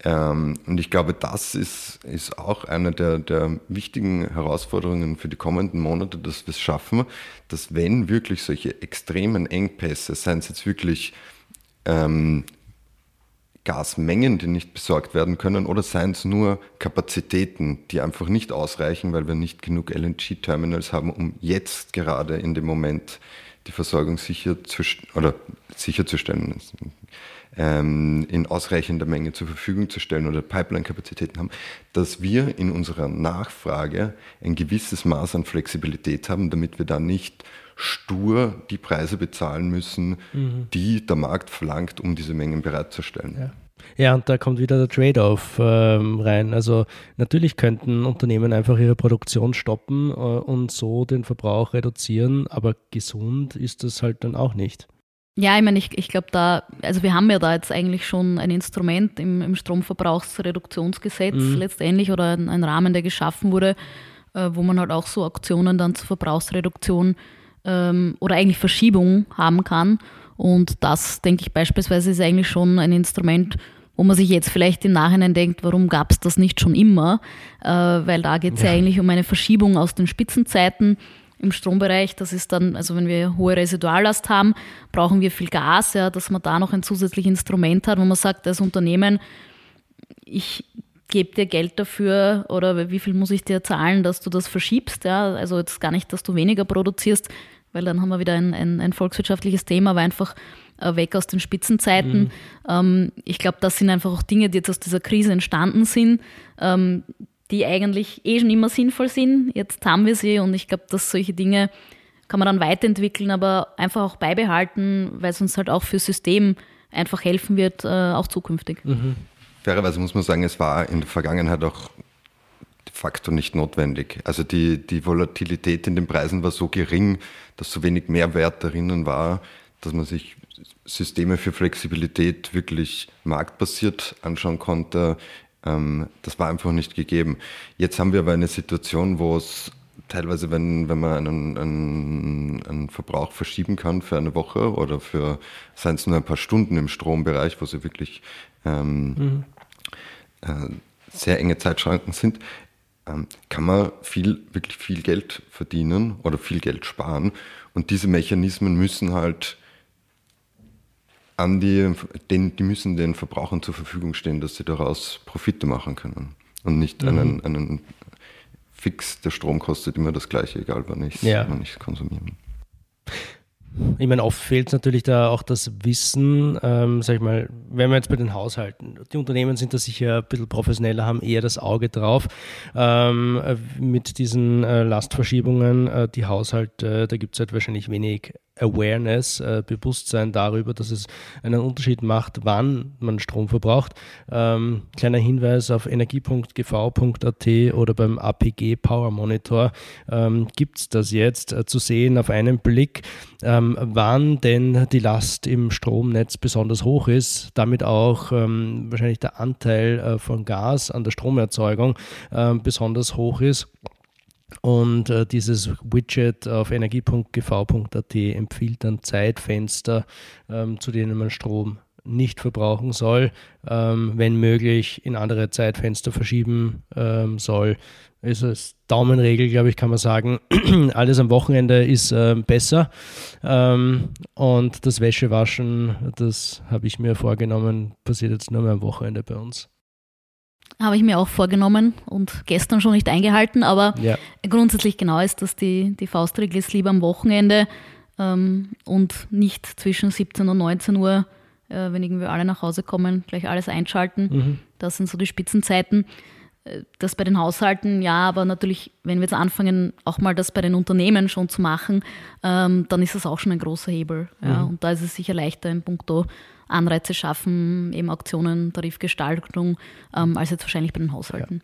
Ähm, und ich glaube, das ist, ist auch eine der, der wichtigen Herausforderungen für die kommenden Monate, dass wir es schaffen, dass wenn wirklich solche extremen Engpässe, seien es jetzt wirklich ähm, Gasmengen, die nicht besorgt werden können, oder seien es nur Kapazitäten, die einfach nicht ausreichen, weil wir nicht genug LNG-Terminals haben, um jetzt gerade in dem Moment die Versorgung sicher zu, oder sicherzustellen, ähm, in ausreichender Menge zur Verfügung zu stellen oder Pipeline-Kapazitäten haben, dass wir in unserer Nachfrage ein gewisses Maß an Flexibilität haben, damit wir da nicht stur die Preise bezahlen müssen, mhm. die der Markt verlangt, um diese Mengen bereitzustellen. Ja. Ja, und da kommt wieder der Trade-off ähm, rein. Also natürlich könnten Unternehmen einfach ihre Produktion stoppen äh, und so den Verbrauch reduzieren, aber gesund ist das halt dann auch nicht. Ja, ich meine, ich, ich glaube da, also wir haben ja da jetzt eigentlich schon ein Instrument im, im Stromverbrauchsreduktionsgesetz mhm. letztendlich oder ein, ein, Rahmen, der geschaffen wurde, äh, wo man halt auch so Aktionen dann zur Verbrauchsreduktion ähm, oder eigentlich Verschiebung haben kann. Und das, denke ich, beispielsweise ist eigentlich schon ein Instrument, wo man sich jetzt vielleicht im Nachhinein denkt, warum gab es das nicht schon immer? Äh, weil da geht es ja. ja eigentlich um eine Verschiebung aus den Spitzenzeiten im Strombereich. Das ist dann, also wenn wir hohe Residuallast haben, brauchen wir viel Gas, ja, dass man da noch ein zusätzliches Instrument hat, wo man sagt, als Unternehmen, ich gebe dir Geld dafür oder wie viel muss ich dir zahlen, dass du das verschiebst. Ja? Also jetzt gar nicht, dass du weniger produzierst, weil dann haben wir wieder ein, ein, ein volkswirtschaftliches Thema, aber einfach äh, weg aus den Spitzenzeiten. Mhm. Ähm, ich glaube, das sind einfach auch Dinge, die jetzt aus dieser Krise entstanden sind, ähm, die eigentlich eh schon immer sinnvoll sind. Jetzt haben wir sie und ich glaube, dass solche Dinge kann man dann weiterentwickeln, aber einfach auch beibehalten, weil es uns halt auch für System einfach helfen wird, äh, auch zukünftig. Mhm. Fairerweise muss man sagen, es war in der Vergangenheit auch facto nicht notwendig. Also die, die Volatilität in den Preisen war so gering, dass so wenig Mehrwert darinnen war, dass man sich Systeme für Flexibilität wirklich marktbasiert anschauen konnte. Ähm, das war einfach nicht gegeben. Jetzt haben wir aber eine Situation, wo es teilweise, wenn, wenn man einen, einen, einen Verbrauch verschieben kann für eine Woche oder für, seien es nur ein paar Stunden im Strombereich, wo sie wirklich ähm, mhm. äh, sehr enge Zeitschranken sind, kann man viel, wirklich viel Geld verdienen oder viel Geld sparen. Und diese Mechanismen müssen halt an die, den, die müssen den Verbrauchern zur Verfügung stehen, dass sie daraus Profite machen können. Und nicht mhm. einen, einen Fix, der Strom kostet immer das gleiche, egal wann ich es ja. konsumiere. Ich meine, oft fehlt natürlich da auch das Wissen, ähm, sag ich mal, wenn wir jetzt bei den Haushalten, die Unternehmen sind da sicher ein bisschen professioneller, haben eher das Auge drauf. Ähm, mit diesen äh, Lastverschiebungen, äh, die Haushalte, äh, da gibt es halt wahrscheinlich wenig Awareness, äh, Bewusstsein darüber, dass es einen Unterschied macht, wann man Strom verbraucht. Ähm, kleiner Hinweis auf energie.gv.at oder beim APG Power Monitor ähm, gibt es das jetzt äh, zu sehen auf einen Blick, ähm, wann denn die Last im Stromnetz besonders hoch ist, damit auch ähm, wahrscheinlich der Anteil äh, von Gas an der Stromerzeugung äh, besonders hoch ist. Und äh, dieses Widget auf energie.gv.at empfiehlt dann Zeitfenster, ähm, zu denen man Strom nicht verbrauchen soll, ähm, wenn möglich in andere Zeitfenster verschieben ähm, soll. Also als Daumenregel, glaube ich, kann man sagen, alles am Wochenende ist äh, besser. Ähm, und das Wäschewaschen, das habe ich mir vorgenommen, passiert jetzt nur mehr am Wochenende bei uns. Habe ich mir auch vorgenommen und gestern schon nicht eingehalten, aber Ja. grundsätzlich genau ist, dass die, die Faustregel ist lieber am Wochenende ähm, und nicht zwischen 17 und 19 Uhr, äh, wenn irgendwie alle nach Hause kommen, gleich alles einschalten. Mhm. Das sind so die Spitzenzeiten. Äh, Das bei den Haushalten, ja, aber natürlich, wenn wir jetzt anfangen, auch mal das bei den Unternehmen schon zu machen, ähm, dann ist das auch schon ein großer Hebel. Ja. Und da ist es sicher leichter in puncto Anreize schaffen, eben Auktionen, Tarifgestaltung, ähm, als jetzt wahrscheinlich bei den Haushalten.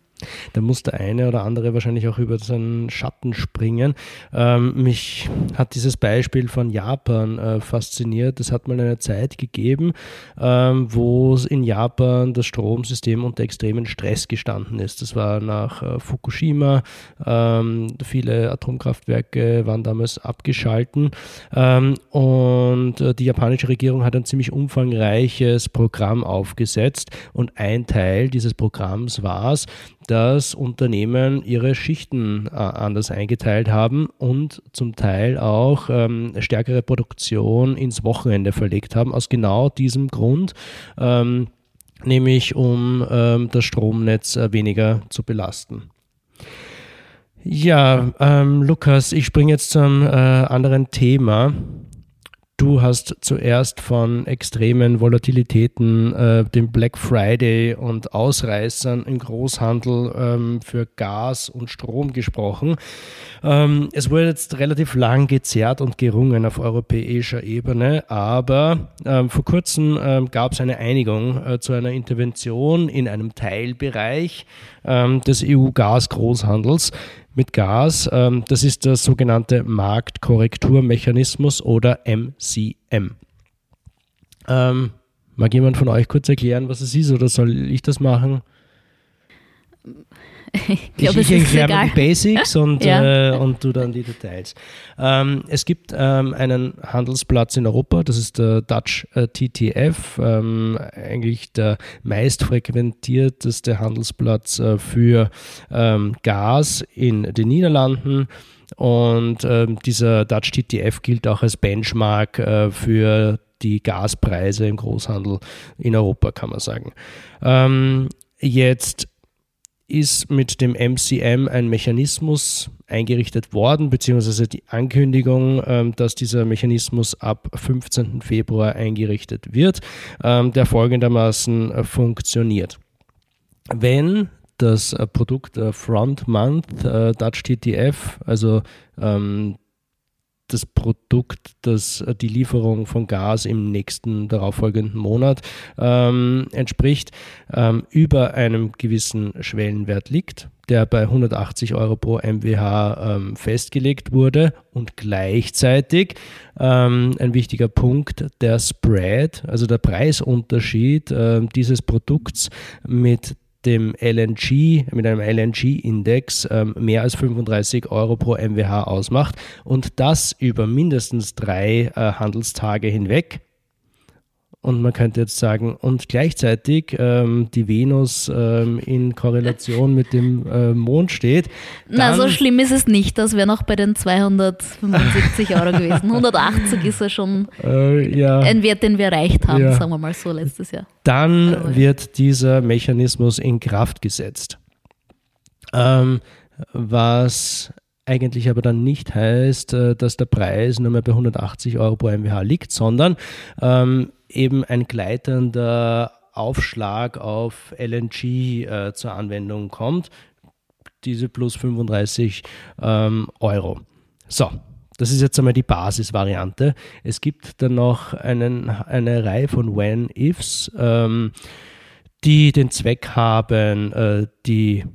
Da muss der eine oder andere wahrscheinlich auch über seinen Schatten springen. Ähm, mich hat dieses Beispiel von Japan äh, fasziniert. Es hat mal eine Zeit gegeben, ähm, wo es in Japan das Stromsystem unter extremen Stress gestanden ist. Das war nach äh, Fukushima. Ähm, viele Atomkraftwerke waren damals abgeschalten. Ähm, und äh, die japanische Regierung hat ein ziemlich umfangreiches Programm aufgesetzt. Und ein Teil dieses Programms war es, dass Unternehmen ihre Schichten äh, anders eingeteilt haben und zum Teil auch ähm, stärkere Produktion ins Wochenende verlegt haben, aus genau diesem Grund. Ähm, nämlich um ähm, das Stromnetz äh, weniger zu belasten. Ja, ähm, Lukas, ich springe jetzt zum äh, anderen Thema. Du hast zuerst von extremen Volatilitäten, äh, dem Black Friday und Ausreißern im Großhandel ähm, für Gas und Strom gesprochen. Ähm, es wurde jetzt relativ lang gezerrt und gerungen auf europäischer Ebene, aber ähm, vor kurzem ähm, gab es eine Einigung äh, zu einer Intervention in einem Teilbereich ähm, des EU-Gas-Großhandels mit Gas. Ähm, das ist der sogenannte Marktkorrekturmechanismus oder MCM. Ähm, mag jemand von euch kurz erklären, was es ist oder soll ich das machen? Ich glaube, ich erkläre egal. mal die Basics und, Ja. äh, und du dann die Details. Ähm, es gibt ähm, einen Handelsplatz in Europa, das ist der Dutch äh, TTF, ähm, eigentlich der meistfrequentierteste Handelsplatz äh, für ähm, Gas in den Niederlanden. Und ähm, dieser Dutch TTF gilt auch als Benchmark äh, für die Gaspreise im Großhandel in Europa, kann man sagen. Ähm, jetzt ist mit dem MCM ein Mechanismus eingerichtet worden, beziehungsweise die Ankündigung, ähm, dass dieser Mechanismus ab 15. Februar eingerichtet wird, ähm, der folgendermaßen äh, funktioniert. Wenn das äh, Produkt äh, Front Month Dutch TTF, also ähm, das Produkt, das äh, die Lieferung von Gas im nächsten darauffolgenden Monat ähm, entspricht, ähm, über einem gewissen Schwellenwert liegt, der bei 180 Euro pro MWH ähm, festgelegt wurde. Und gleichzeitig ähm, ein wichtiger Punkt, der Spread, also der Preisunterschied ähm, dieses Produkts mit dem LNG, mit einem LNG-Index ähm, mehr als 35 Euro pro MWH ausmacht und das über mindestens drei äh, Handelstage hinweg. Und man könnte jetzt sagen, und gleichzeitig ähm, die Venus ähm, in Korrelation mit dem äh, Mond steht. Na, so schlimm ist es nicht. Das wäre noch bei den 275 Euro gewesen. 180 ist ja schon Äh, ja. ein Wert, den wir erreicht haben, Ja. sagen wir mal so letztes Jahr. dann Also- wird dieser Mechanismus in Kraft gesetzt. Ähm, was eigentlich aber dann nicht heißt, äh, dass der Preis nur mehr bei 180 Euro pro MWH liegt, sondern ähm, eben ein gleitender Aufschlag auf LNG äh, zur Anwendung kommt, diese plus 35 ähm, Euro. So, Das ist jetzt einmal die Basisvariante. Es gibt dann noch einen, eine Reihe von When-Ifs, ähm, die den Zweck haben, äh, die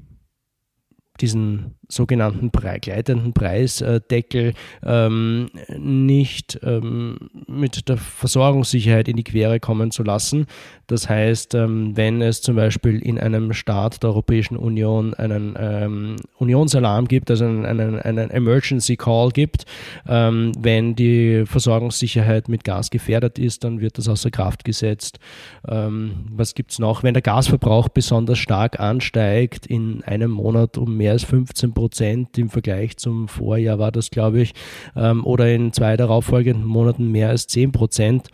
diesen sogenannten Pre gleitenden Preisdeckel ähm, nicht ähm, mit der Versorgungssicherheit in die Quere kommen zu lassen. Das heißt, ähm, wenn es zum Beispiel in einem Staat der Europäischen Union einen ähm, Unionsalarm gibt, also einen, einen, einen Emergency Call gibt, ähm, wenn die Versorgungssicherheit mit Gas gefährdet ist, dann wird das außer Kraft gesetzt. Ähm, was gibt es noch? Wenn der Gasverbrauch besonders stark ansteigt, in einem Monat um mehr als 15 Prozent im Vergleich zum Vorjahr war das, glaube ich, ähm, oder in zwei darauffolgenden Monaten mehr als 10 Prozent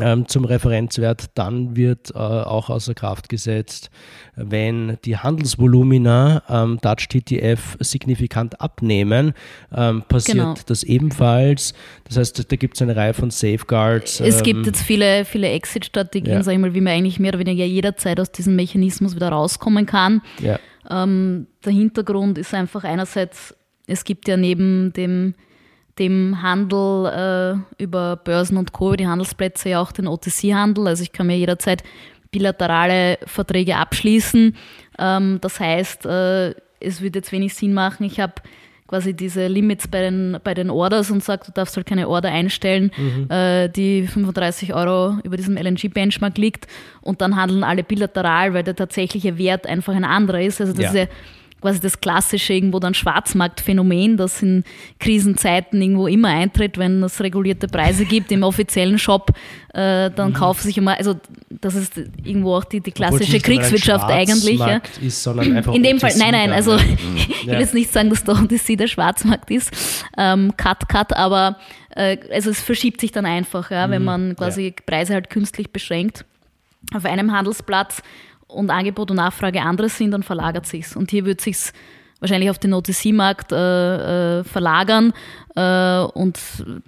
ähm, zum Referenzwert, dann wird äh, auch außer Kraft gesetzt, wenn die Handelsvolumina am Dutch TTF signifikant abnehmen, ähm, passiert genau. das ebenfalls. Das heißt, da gibt es eine Reihe von Safeguards. Es ähm, gibt jetzt viele, viele Exit-Strategien, ja. sag ich mal, wie man eigentlich mehr oder weniger jederzeit aus diesem Mechanismus wieder rauskommen kann. Ja. Ähm, der Hintergrund ist einfach einerseits, es gibt ja neben dem, dem Handel äh, über Börsen und Co., die Handelsplätze ja auch den OTC-Handel. Also ich kann mir jederzeit bilaterale Verträge abschließen. Ähm, das heißt, äh, es würde jetzt wenig Sinn machen, ich habe quasi diese Limits bei den, bei den Orders und sagt, du darfst halt keine Order einstellen, mhm. äh, die 35 Euro über diesem LNG-Benchmark liegt und dann handeln alle bilateral, weil der tatsächliche Wert einfach ein anderer ist. Also das ja. Ja quasi das klassische irgendwo dann Schwarzmarktphänomen, das in Krisenzeiten irgendwo immer eintritt, wenn es regulierte Preise gibt im offiziellen Shop, äh, dann mhm. kaufen sich immer, also das ist irgendwo auch die, die klassische Kriegswirtschaft eigentlich. Ja. Ist, sondern einfach in dem Fall, nein, nein, also ich will jetzt nicht sagen, dass der OTC der Schwarzmarkt ist, ähm, cut, cut, aber äh, also es verschiebt sich dann einfach, ja, wenn mhm. man quasi ja. Preise halt künstlich beschränkt auf einem Handelsplatz und Angebot und Nachfrage andere sind, dann verlagert sich's. Und hier wird sich's wahrscheinlich auf den OTC-Markt äh, äh, verlagern. Äh, und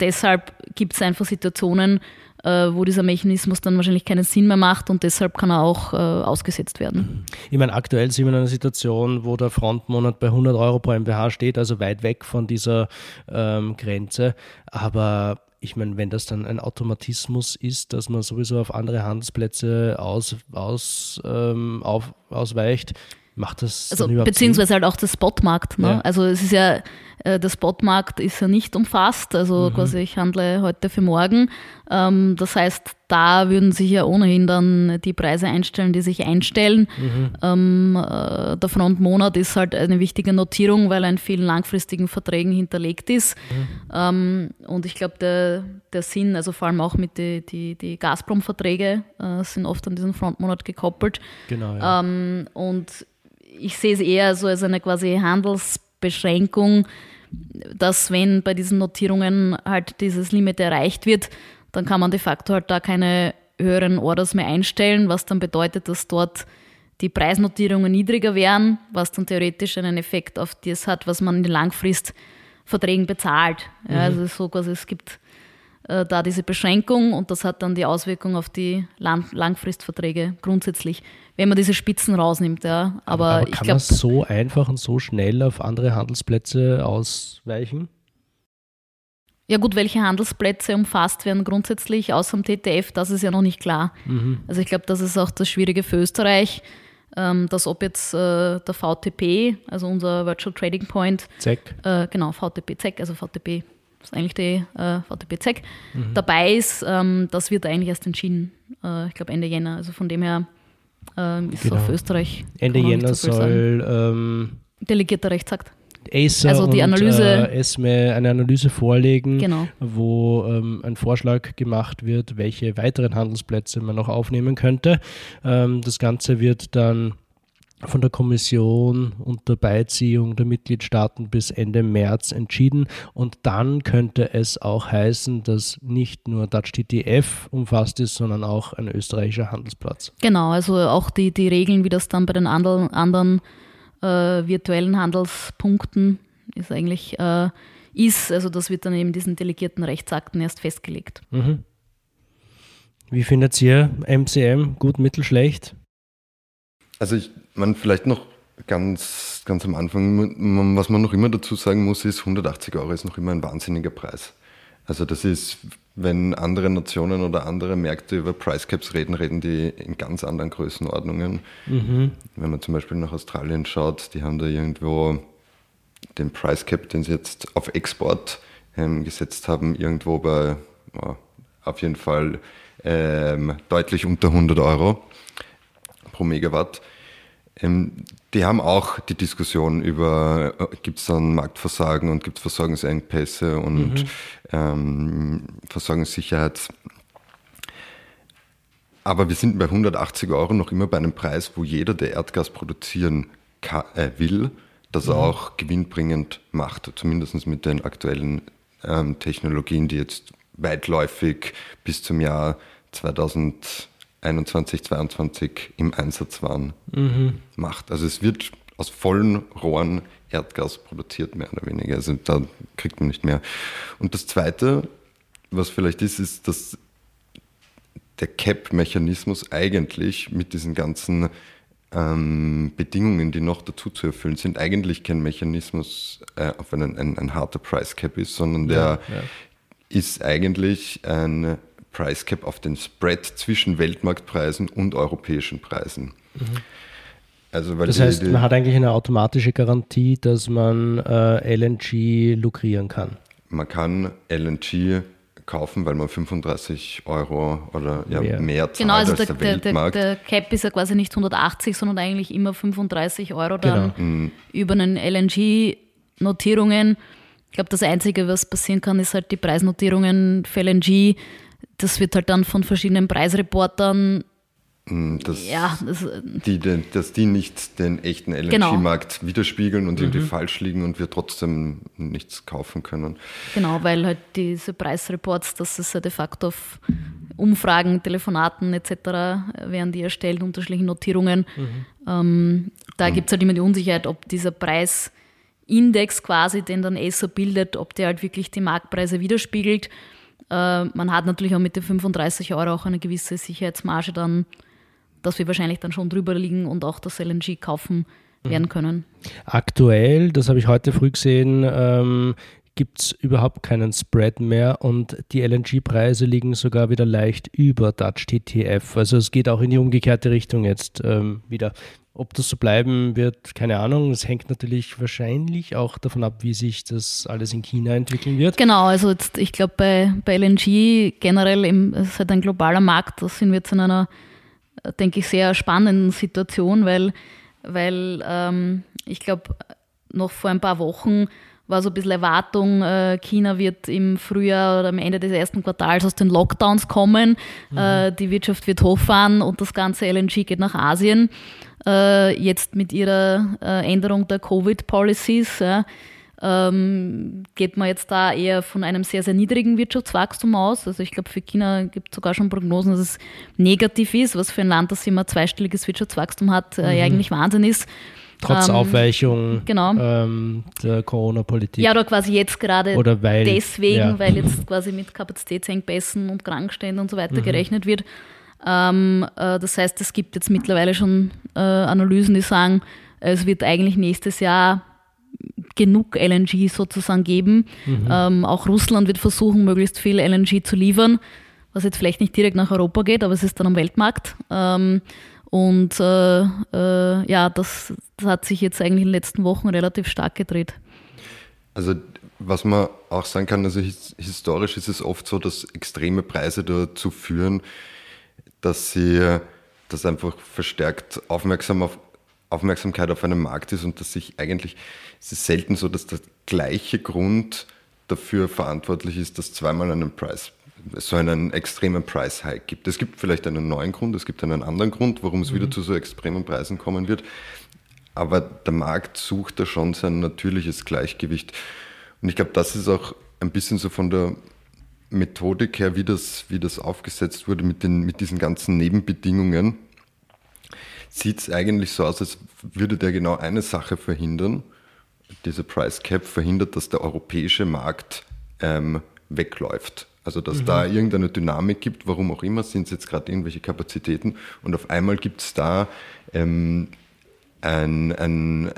deshalb gibt es einfach Situationen, äh, wo dieser Mechanismus dann wahrscheinlich keinen Sinn mehr macht und deshalb kann er auch äh, ausgesetzt werden. Ich meine, aktuell sind wir in einer Situation, wo der Frontmonat bei 100 Euro pro MWH steht, also weit weg von dieser ähm, Grenze. Aber ich meine, wenn das dann ein Automatismus ist, dass man sowieso auf andere Handelsplätze aus, aus, ähm, auf, ausweicht, macht das also, beziehungsweise Sinn? halt auch der Spotmarkt. Ne? Ja. Also es ist ja äh, der Spotmarkt ist ja nicht umfasst, also mhm. quasi ich handle heute für morgen. Ähm, das heißt, da würden sich ja ohnehin dann die Preise einstellen, die sich einstellen. Mhm. Ähm, äh, der Frontmonat ist halt eine wichtige Notierung, weil er in vielen langfristigen Verträgen hinterlegt ist. Mhm. Ähm, und ich glaube, der, der Sinn, also vor allem auch mit die, die, die Gazprom-Verträge, äh, sind oft an diesen Frontmonat gekoppelt. Genau. Ja. Ähm, und ich sehe es eher so als eine quasi Handels- Beschränkung, dass wenn bei diesen Notierungen halt dieses Limit erreicht wird, dann kann man de facto halt da keine höheren Orders mehr einstellen, was dann bedeutet, dass dort die Preisnotierungen niedriger wären, was dann theoretisch einen Effekt auf das hat, was man in den Langfristverträgen bezahlt. Ja, mhm. Also so quasi, es gibt äh, da diese Beschränkung und das hat dann die Auswirkung auf die Lang Langfristverträge grundsätzlich wenn man diese Spitzen rausnimmt. Ja. Aber, aber kann glaub, man so einfach und so schnell auf andere Handelsplätze ausweichen? Ja gut, welche Handelsplätze umfasst werden grundsätzlich außer dem TTF, das ist ja noch nicht klar. Mhm. Also ich glaube, das ist auch das Schwierige für Österreich, ähm, dass ob jetzt äh, der VTP, also unser Virtual Trading Point, ZEC. Äh, genau, VTP ZEC, also VTP ist eigentlich die äh, VTP ZEC, mhm. dabei ist, ähm, das wird eigentlich erst entschieden, ich glaube Ende Jänner. Also von dem her ähm, ist genau. auf Österreich. Ende Jänner so soll ähm, delegierter Rechtsakt. Acer also die Analyse, und, äh, ESME eine Analyse vorlegen, genau. wo ähm, ein Vorschlag gemacht wird, welche weiteren Handelsplätze man noch aufnehmen könnte. Ähm, das Ganze wird dann von der Kommission unter Beiziehung der Mitgliedstaaten bis Ende März entschieden. Und dann könnte es auch heißen, dass nicht nur Dutch TTF umfasst ist, sondern auch ein österreichischer Handelsplatz. Genau, also auch die, die Regeln, wie das dann bei den anderen, anderen äh, virtuellen Handelspunkten ist eigentlich äh, ist. Also das wird dann eben diesen delegierten Rechtsakten erst festgelegt. Mhm. Wie findet ihr MCM? Gut, mittel, schlecht? Also ich, man vielleicht noch ganz, ganz am Anfang, was man noch immer dazu sagen muss, ist, 180 Euro ist noch immer ein wahnsinniger Preis. Also das ist, wenn andere Nationen oder andere Märkte über Price Caps reden, reden die in ganz anderen Größenordnungen. Mhm. Wenn man zum Beispiel nach Australien schaut, die haben da irgendwo den Price Cap, den sie jetzt auf Export ähm, gesetzt haben, irgendwo bei oh, auf jeden Fall ähm, deutlich unter 100 Euro pro Megawatt. Ähm, die haben auch die Diskussion über, äh, gibt es dann Marktversagen und gibt es Versorgungsengpässe und mhm. ähm, Versorgungssicherheit. Aber wir sind bei 180 Euro noch immer bei einem Preis, wo jeder, der Erdgas produzieren kann, äh, will, das mhm. auch gewinnbringend macht, zumindest mit den aktuellen ähm, Technologien, die jetzt weitläufig bis zum Jahr 2021, 2022 im Einsatz waren, mhm. macht. Also es wird aus vollen Rohren Erdgas produziert, mehr oder weniger. Also da kriegt man nicht mehr. Und das Zweite, was vielleicht ist, ist, dass der CAP-Mechanismus eigentlich mit diesen ganzen ähm, Bedingungen, die noch dazu zu erfüllen sind, eigentlich kein Mechanismus äh, auf einen, ein, ein harter Price Cap ist, sondern der ja, ja ist eigentlich ein Price Cap auf den Spread zwischen Weltmarktpreisen und europäischen Preisen. Mhm. Also, das die, heißt, man hat eigentlich eine automatische Garantie, dass man äh, LNG lukrieren kann. Man kann LNG kaufen, weil man 35 Euro oder ja, mehr, mehr zahlt genau, also als der, der Weltmarkt. Der, der, Cap ist ja quasi nicht 180, sondern eigentlich immer 35 Euro dann genau. Mhm. über einen LNG-Notierungen. Ich glaube, das Einzige, was passieren kann, ist halt die Preisnotierungen für LNG. Das wird halt dann von verschiedenen Preisreportern hm, dass, ja, das, die, dass die nicht den echten LNG-Markt genau. widerspiegeln und irgendwie mhm. falsch liegen und wir trotzdem nichts kaufen können. Genau, weil halt diese Preisreports, das ist ja de facto auf Umfragen, Telefonaten etc. werden die erstellt, unterschiedliche Notierungen. Mhm. Ähm, da mhm. gibt es halt immer die Unsicherheit, ob dieser Preis Index quasi, den dann ESA bildet, ob der halt wirklich die Marktpreise widerspiegelt. Äh, man hat natürlich auch mit den 35 Euro auch eine gewisse Sicherheitsmarge dann, dass wir wahrscheinlich dann schon drüber liegen und auch das LNG kaufen mhm. werden können. Aktuell, das habe ich heute früh gesehen, ähm, gibt es überhaupt keinen Spread mehr und die LNG-Preise liegen sogar wieder leicht über Dutch TTF. Also es geht auch in die umgekehrte Richtung jetzt ähm, wieder. Ob das so bleiben wird, keine Ahnung. Es hängt natürlich wahrscheinlich auch davon ab, wie sich das alles in China entwickeln wird. Genau, also jetzt, ich glaube, bei, bei LNG generell, im, es ist halt ein globaler Markt, da sind wir jetzt in einer, denke ich, sehr spannenden Situation, weil, weil ähm, ich glaube, noch vor ein paar Wochen war so ein bisschen Erwartung, äh, China wird im Frühjahr oder am Ende des ersten Quartals aus den Lockdowns kommen, mhm. äh, die Wirtschaft wird hochfahren und das ganze LNG geht nach Asien äh, jetzt mit ihrer äh, Änderung der Covid-Policies, ja, ähm, geht man jetzt da eher von einem sehr, sehr niedrigen Wirtschaftswachstum aus. Also ich glaube, für China gibt es sogar schon Prognosen, dass es negativ ist, was für ein Land, das immer zweistelliges Wirtschaftswachstum hat, äh, mhm. eigentlich Wahnsinn ist. Trotz ähm, Aufweichung genau. ähm, der Corona-Politik. Ja, oder quasi jetzt gerade oder weil, deswegen, ja. weil jetzt quasi mit Kapazitätsengpässen und Krankständen und so weiter mhm. gerechnet wird. Ähm, äh, das heißt, es gibt jetzt mittlerweile schon äh, Analysen, die sagen, es wird eigentlich nächstes Jahr genug LNG sozusagen geben. Mhm. Ähm, auch Russland wird versuchen, möglichst viel LNG zu liefern, was jetzt vielleicht nicht direkt nach Europa geht, aber es ist dann am Weltmarkt. Ähm, und äh, äh, ja, das, das, hat sich jetzt eigentlich in den letzten Wochen relativ stark gedreht. Also was man auch sagen kann, also historisch ist es oft so, dass extreme Preise dazu führen, dass sie das einfach verstärkt aufmerksam auf, Aufmerksamkeit auf einem Markt ist und dass sich eigentlich, es ist selten so, dass der gleiche Grund dafür verantwortlich ist, dass zweimal einen Preis, so einen extremen Price Hike gibt. Es gibt vielleicht einen neuen Grund, es gibt einen anderen Grund, warum es mhm. wieder zu so extremen Preisen kommen wird. Aber der Markt sucht da schon sein natürliches Gleichgewicht. Und ich glaube, das ist auch ein bisschen so von der Methodik her, wie das, wie das aufgesetzt wurde mit, den, mit diesen ganzen Nebenbedingungen, sieht es eigentlich so aus, als würde der genau eine Sache verhindern. Dieser Price Cap verhindert, dass der europäische Markt ähm, wegläuft. Also dass mhm. da irgendeine Dynamik gibt, warum auch immer, sind es jetzt gerade irgendwelche Kapazitäten und auf einmal gibt es da ähm, ein, ein,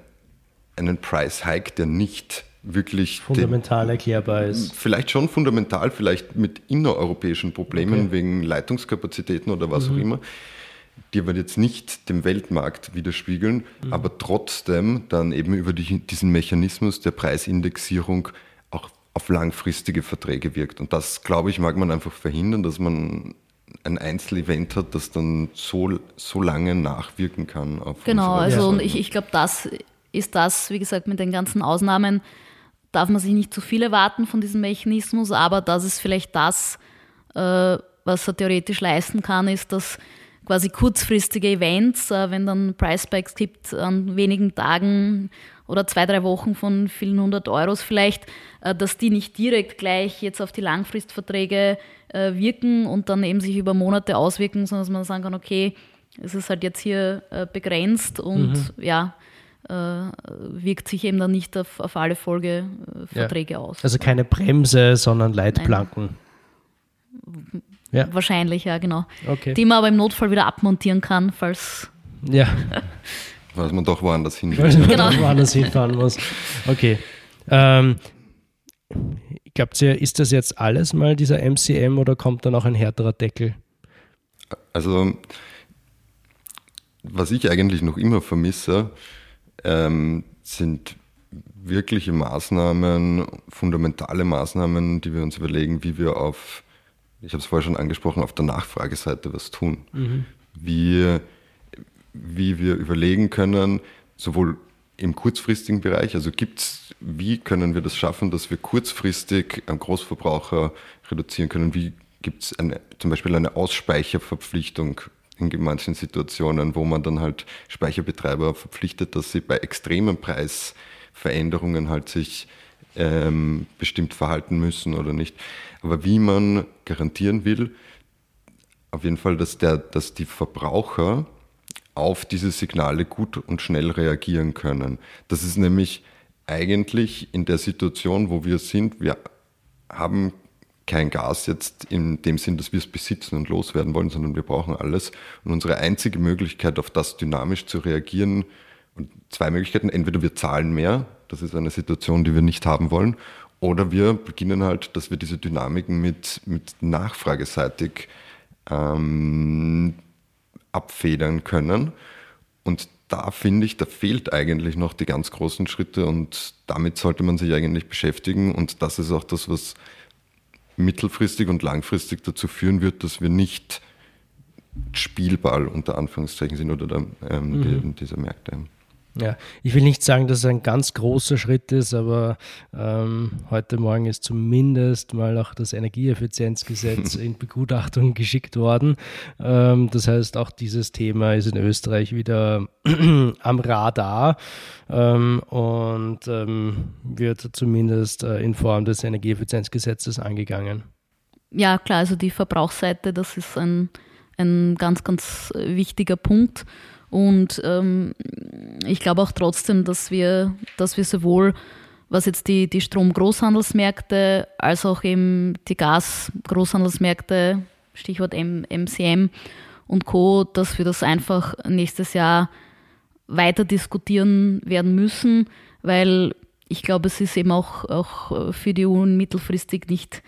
einen Price Hike, der nicht wirklich fundamental den, erklärbar ist. Vielleicht schon fundamental, vielleicht mit innereuropäischen Problemen okay. wegen Leitungskapazitäten oder was mhm. auch immer, die aber jetzt nicht dem Weltmarkt widerspiegeln, mhm. aber trotzdem dann eben über die, diesen Mechanismus der Preisindexierung auch auf langfristige Verträge wirkt. Und das, glaube ich, mag man einfach verhindern, dass man ein Einzelevent hat, das dann so, so lange nachwirken kann. genau, also ich, ich glaube, das ist das, wie gesagt, mit den ganzen Ausnahmen darf man sich nicht zu viel erwarten von diesem Mechanismus, aber das ist vielleicht das, äh, was er theoretisch leisten kann, ist, dass quasi kurzfristige Events, äh, wenn dann Price Spikes gibt an wenigen Tagen oder zwei, drei Wochen von vielen hundert Euros vielleicht, äh, dass die nicht direkt gleich jetzt auf die Langfristverträge äh, wirken und dann eben sich über Monate auswirken, sondern dass man sagen kann, okay, es ist halt jetzt hier äh, begrenzt und mhm. ja, wirkt sich eben dann nicht auf, auf alle Folgeverträge ja. aus. Also keine Bremse, sondern Leitplanken. Ja. Wahrscheinlich, ja, genau. Okay. Die man aber im Notfall wieder abmontieren kann, falls. Ja. Weil man doch woanders hin will. man genau. woanders hinfahren muss. Okay. Ähm, glaubt ihr, ist das jetzt alles mal dieser MCM oder kommt da noch ein härterer Deckel? Also, was ich eigentlich noch immer vermisse, ähm, sind wirkliche Maßnahmen, fundamentale Maßnahmen, die wir uns überlegen, wie wir auf, ich habe es vorher schon angesprochen, auf der Nachfrageseite was tun. Mhm. Wie, wie wir überlegen können, sowohl im kurzfristigen Bereich, also gibt's, wie können wir das schaffen, dass wir kurzfristig einen Großverbraucher reduzieren können? Wie gibt es zum Beispiel eine Ausspeicherverpflichtung in manchen Situationen, wo man dann halt Speicherbetreiber verpflichtet, dass sie bei extremen Preisveränderungen halt sich ähm, bestimmt verhalten müssen oder nicht. Aber wie man garantieren will, auf jeden Fall, dass, der, dass die Verbraucher auf diese Signale gut und schnell reagieren können. Das ist nämlich eigentlich in der Situation, wo wir sind, wir haben kein Gas jetzt in dem Sinn, dass wir es besitzen und loswerden wollen, sondern wir brauchen alles. Und unsere einzige Möglichkeit, auf das dynamisch zu reagieren, und zwei Möglichkeiten, entweder wir zahlen mehr, das ist eine Situation, die wir nicht haben wollen, oder wir beginnen halt, dass wir diese Dynamiken mit, mit nachfrageseitig ähm, abfedern können. Und da finde ich, da fehlt eigentlich noch die ganz großen Schritte und damit sollte man sich eigentlich beschäftigen. Und das ist auch das, was mittelfristig und langfristig dazu führen wird, dass wir nicht Spielball unter Anführungszeichen sind oder der, ähm, mhm. die, dieser Märkte. Ja, ich will nicht sagen, dass es ein ganz großer Schritt ist, aber ähm, heute Morgen ist zumindest mal auch das Energieeffizienzgesetz in Begutachtung geschickt worden. Ähm, das heißt, auch dieses Thema ist in Österreich wieder am Radar ähm, und ähm, wird zumindest äh, in Form des Energieeffizienzgesetzes angegangen. Ja, klar, also die Verbrauchsseite, das ist ein, ein ganz, ganz wichtiger Punkt. Und ähm, ich glaube auch trotzdem, dass wir, dass wir sowohl was jetzt die, die Strom-Großhandelsmärkte als auch eben die Gas-Großhandelsmärkte, Stichwort M MCM und Co., dass wir das einfach nächstes Jahr weiter diskutieren werden müssen, weil ich glaube, es ist eben auch, auch für die EU mittelfristig nicht,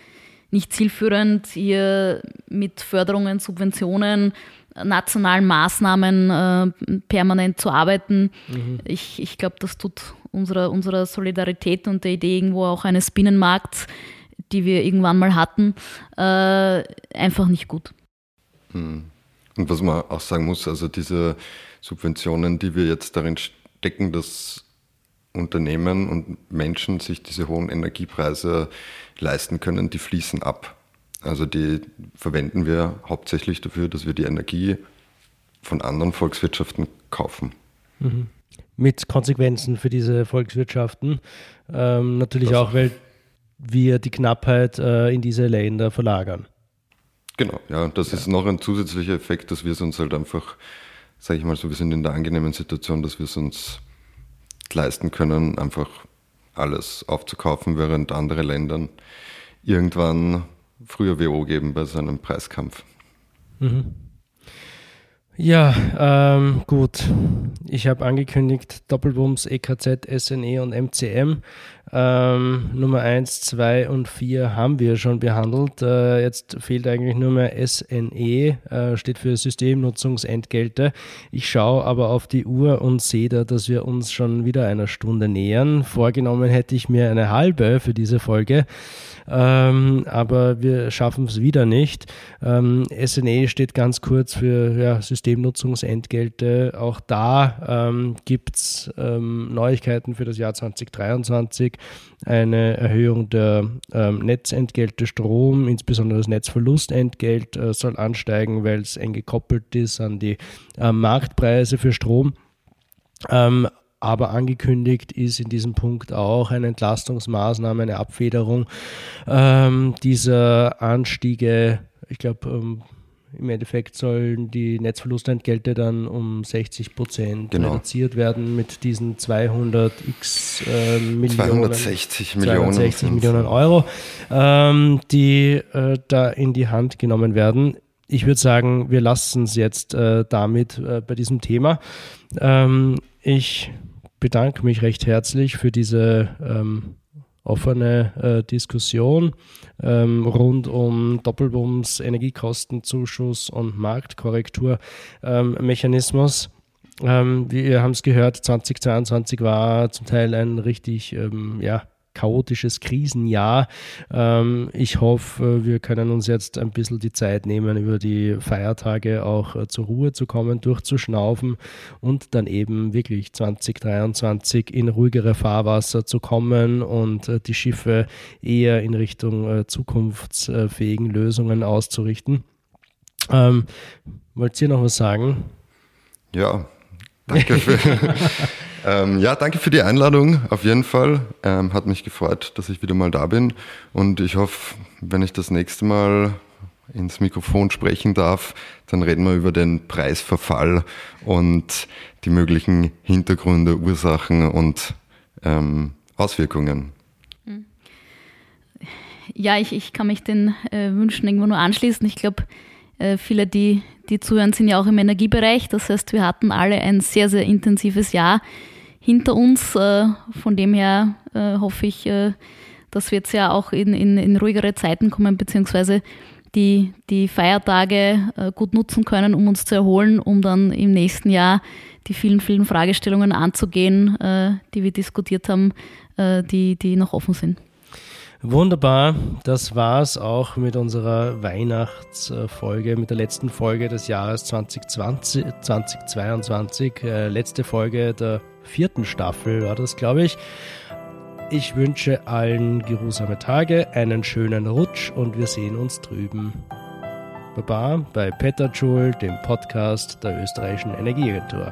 nicht zielführend, hier mit Förderungen, Subventionen nationalen Maßnahmen äh, permanent zu arbeiten. Mhm. Ich, ich glaube, das tut unserer, unserer Solidarität und der Idee irgendwo auch eines Binnenmarkts, die wir irgendwann mal hatten, äh, einfach nicht gut. Mhm. Und was man auch sagen muss, also diese Subventionen, die wir jetzt darin stecken, dass Unternehmen und Menschen sich diese hohen Energiepreise leisten können, die fließen ab. Also die verwenden wir hauptsächlich dafür, dass wir die Energie von anderen Volkswirtschaften kaufen. Mhm. Mit Konsequenzen für diese Volkswirtschaften. Ähm, natürlich das auch, weil wir die Knappheit äh, in diese Länder verlagern. Genau, ja, das ja. ist noch ein zusätzlicher Effekt, dass wir es uns halt einfach, sage ich mal so, wir sind in der angenehmen Situation, dass wir es uns leisten können, einfach alles aufzukaufen, während andere Länder irgendwann früher WO geben bei so einem Preiskampf. Mhm. Ja, ähm, gut. Ich habe angekündigt, Doppelbums, EKZ, SNE und MCM. Ähm, Nummer 1, 2 und 4 haben wir schon behandelt. Äh, jetzt fehlt eigentlich nur mehr SNE, äh, steht für Systemnutzungsentgelte. Ich schaue aber auf die Uhr und sehe da, dass wir uns schon wieder einer Stunde nähern. Vorgenommen hätte ich mir eine halbe für diese Folge ähm, aber wir schaffen es wieder nicht. Ähm, SNE steht ganz kurz für ja, Systemnutzungsentgelte. Auch da ähm, gibt es ähm, Neuigkeiten für das Jahr 2023. Eine Erhöhung der ähm, Netzentgelte Strom, insbesondere das Netzverlustentgelt äh, soll ansteigen, weil es eng gekoppelt ist an die äh, Marktpreise für Strom. Ähm, aber angekündigt ist in diesem Punkt auch eine Entlastungsmaßnahme, eine Abfederung ähm, dieser Anstiege. Ich glaube, ähm, im Endeffekt sollen die Netzverlustentgelte dann um 60 Prozent genau. reduziert werden mit diesen 200 x äh, Millionen. 260 Millionen. 260 Millionen Euro, ähm, die äh, da in die Hand genommen werden. Ich würde sagen, wir lassen es jetzt äh, damit äh, bei diesem Thema. Ähm, ich bedanke mich recht herzlich für diese ähm, offene äh, Diskussion ähm, rund um Doppelbums, Energiekostenzuschuss und Marktkorrekturmechanismus. Ähm, wir haben es gehört, 2022 war zum Teil ein richtig ähm, ja, chaotisches Krisenjahr. Ähm, ich hoffe, wir können uns jetzt ein bisschen die Zeit nehmen, über die Feiertage auch äh, zur Ruhe zu kommen, durchzuschnaufen und dann eben wirklich 2023 in ruhigere Fahrwasser zu kommen und äh, die Schiffe eher in Richtung äh, zukunftsfähigen Lösungen auszurichten. Ähm, wollt ihr noch was sagen? Ja, danke für, Ähm, ja, danke für die Einladung, auf jeden Fall. Ähm, hat mich gefreut, dass ich wieder mal da bin. Und ich hoffe, wenn ich das nächste Mal ins Mikrofon sprechen darf, dann reden wir über den Preisverfall und die möglichen Hintergründe, Ursachen und ähm, Auswirkungen. Hm. Ja, ich, ich kann mich den äh, Wünschen irgendwo nur anschließen. Ich glaube, äh, viele, die, die zuhören, sind ja auch im Energiebereich. Das heißt, wir hatten alle ein sehr, sehr intensives Jahr hinter uns. Äh, von dem her äh, hoffe ich, äh, dass wir jetzt ja auch in, in, in ruhigere Zeiten kommen, beziehungsweise die, die Feiertage gut nutzen können, um uns zu erholen, um dann im nächsten Jahr die vielen, vielen Fragestellungen anzugehen, die wir diskutiert haben, die, die noch offen sind. Wunderbar, das war's auch mit unserer Weihnachtsfolge, mit der letzten Folge des Jahres 2020, 2022. letzte Folge der vierten Staffel war das, glaube ich. Ich wünsche allen geruhsame Tage, einen schönen Rutsch und wir sehen uns drüben. Baba bei Petterjoule, dem Podcast der österreichischen Energieagentur.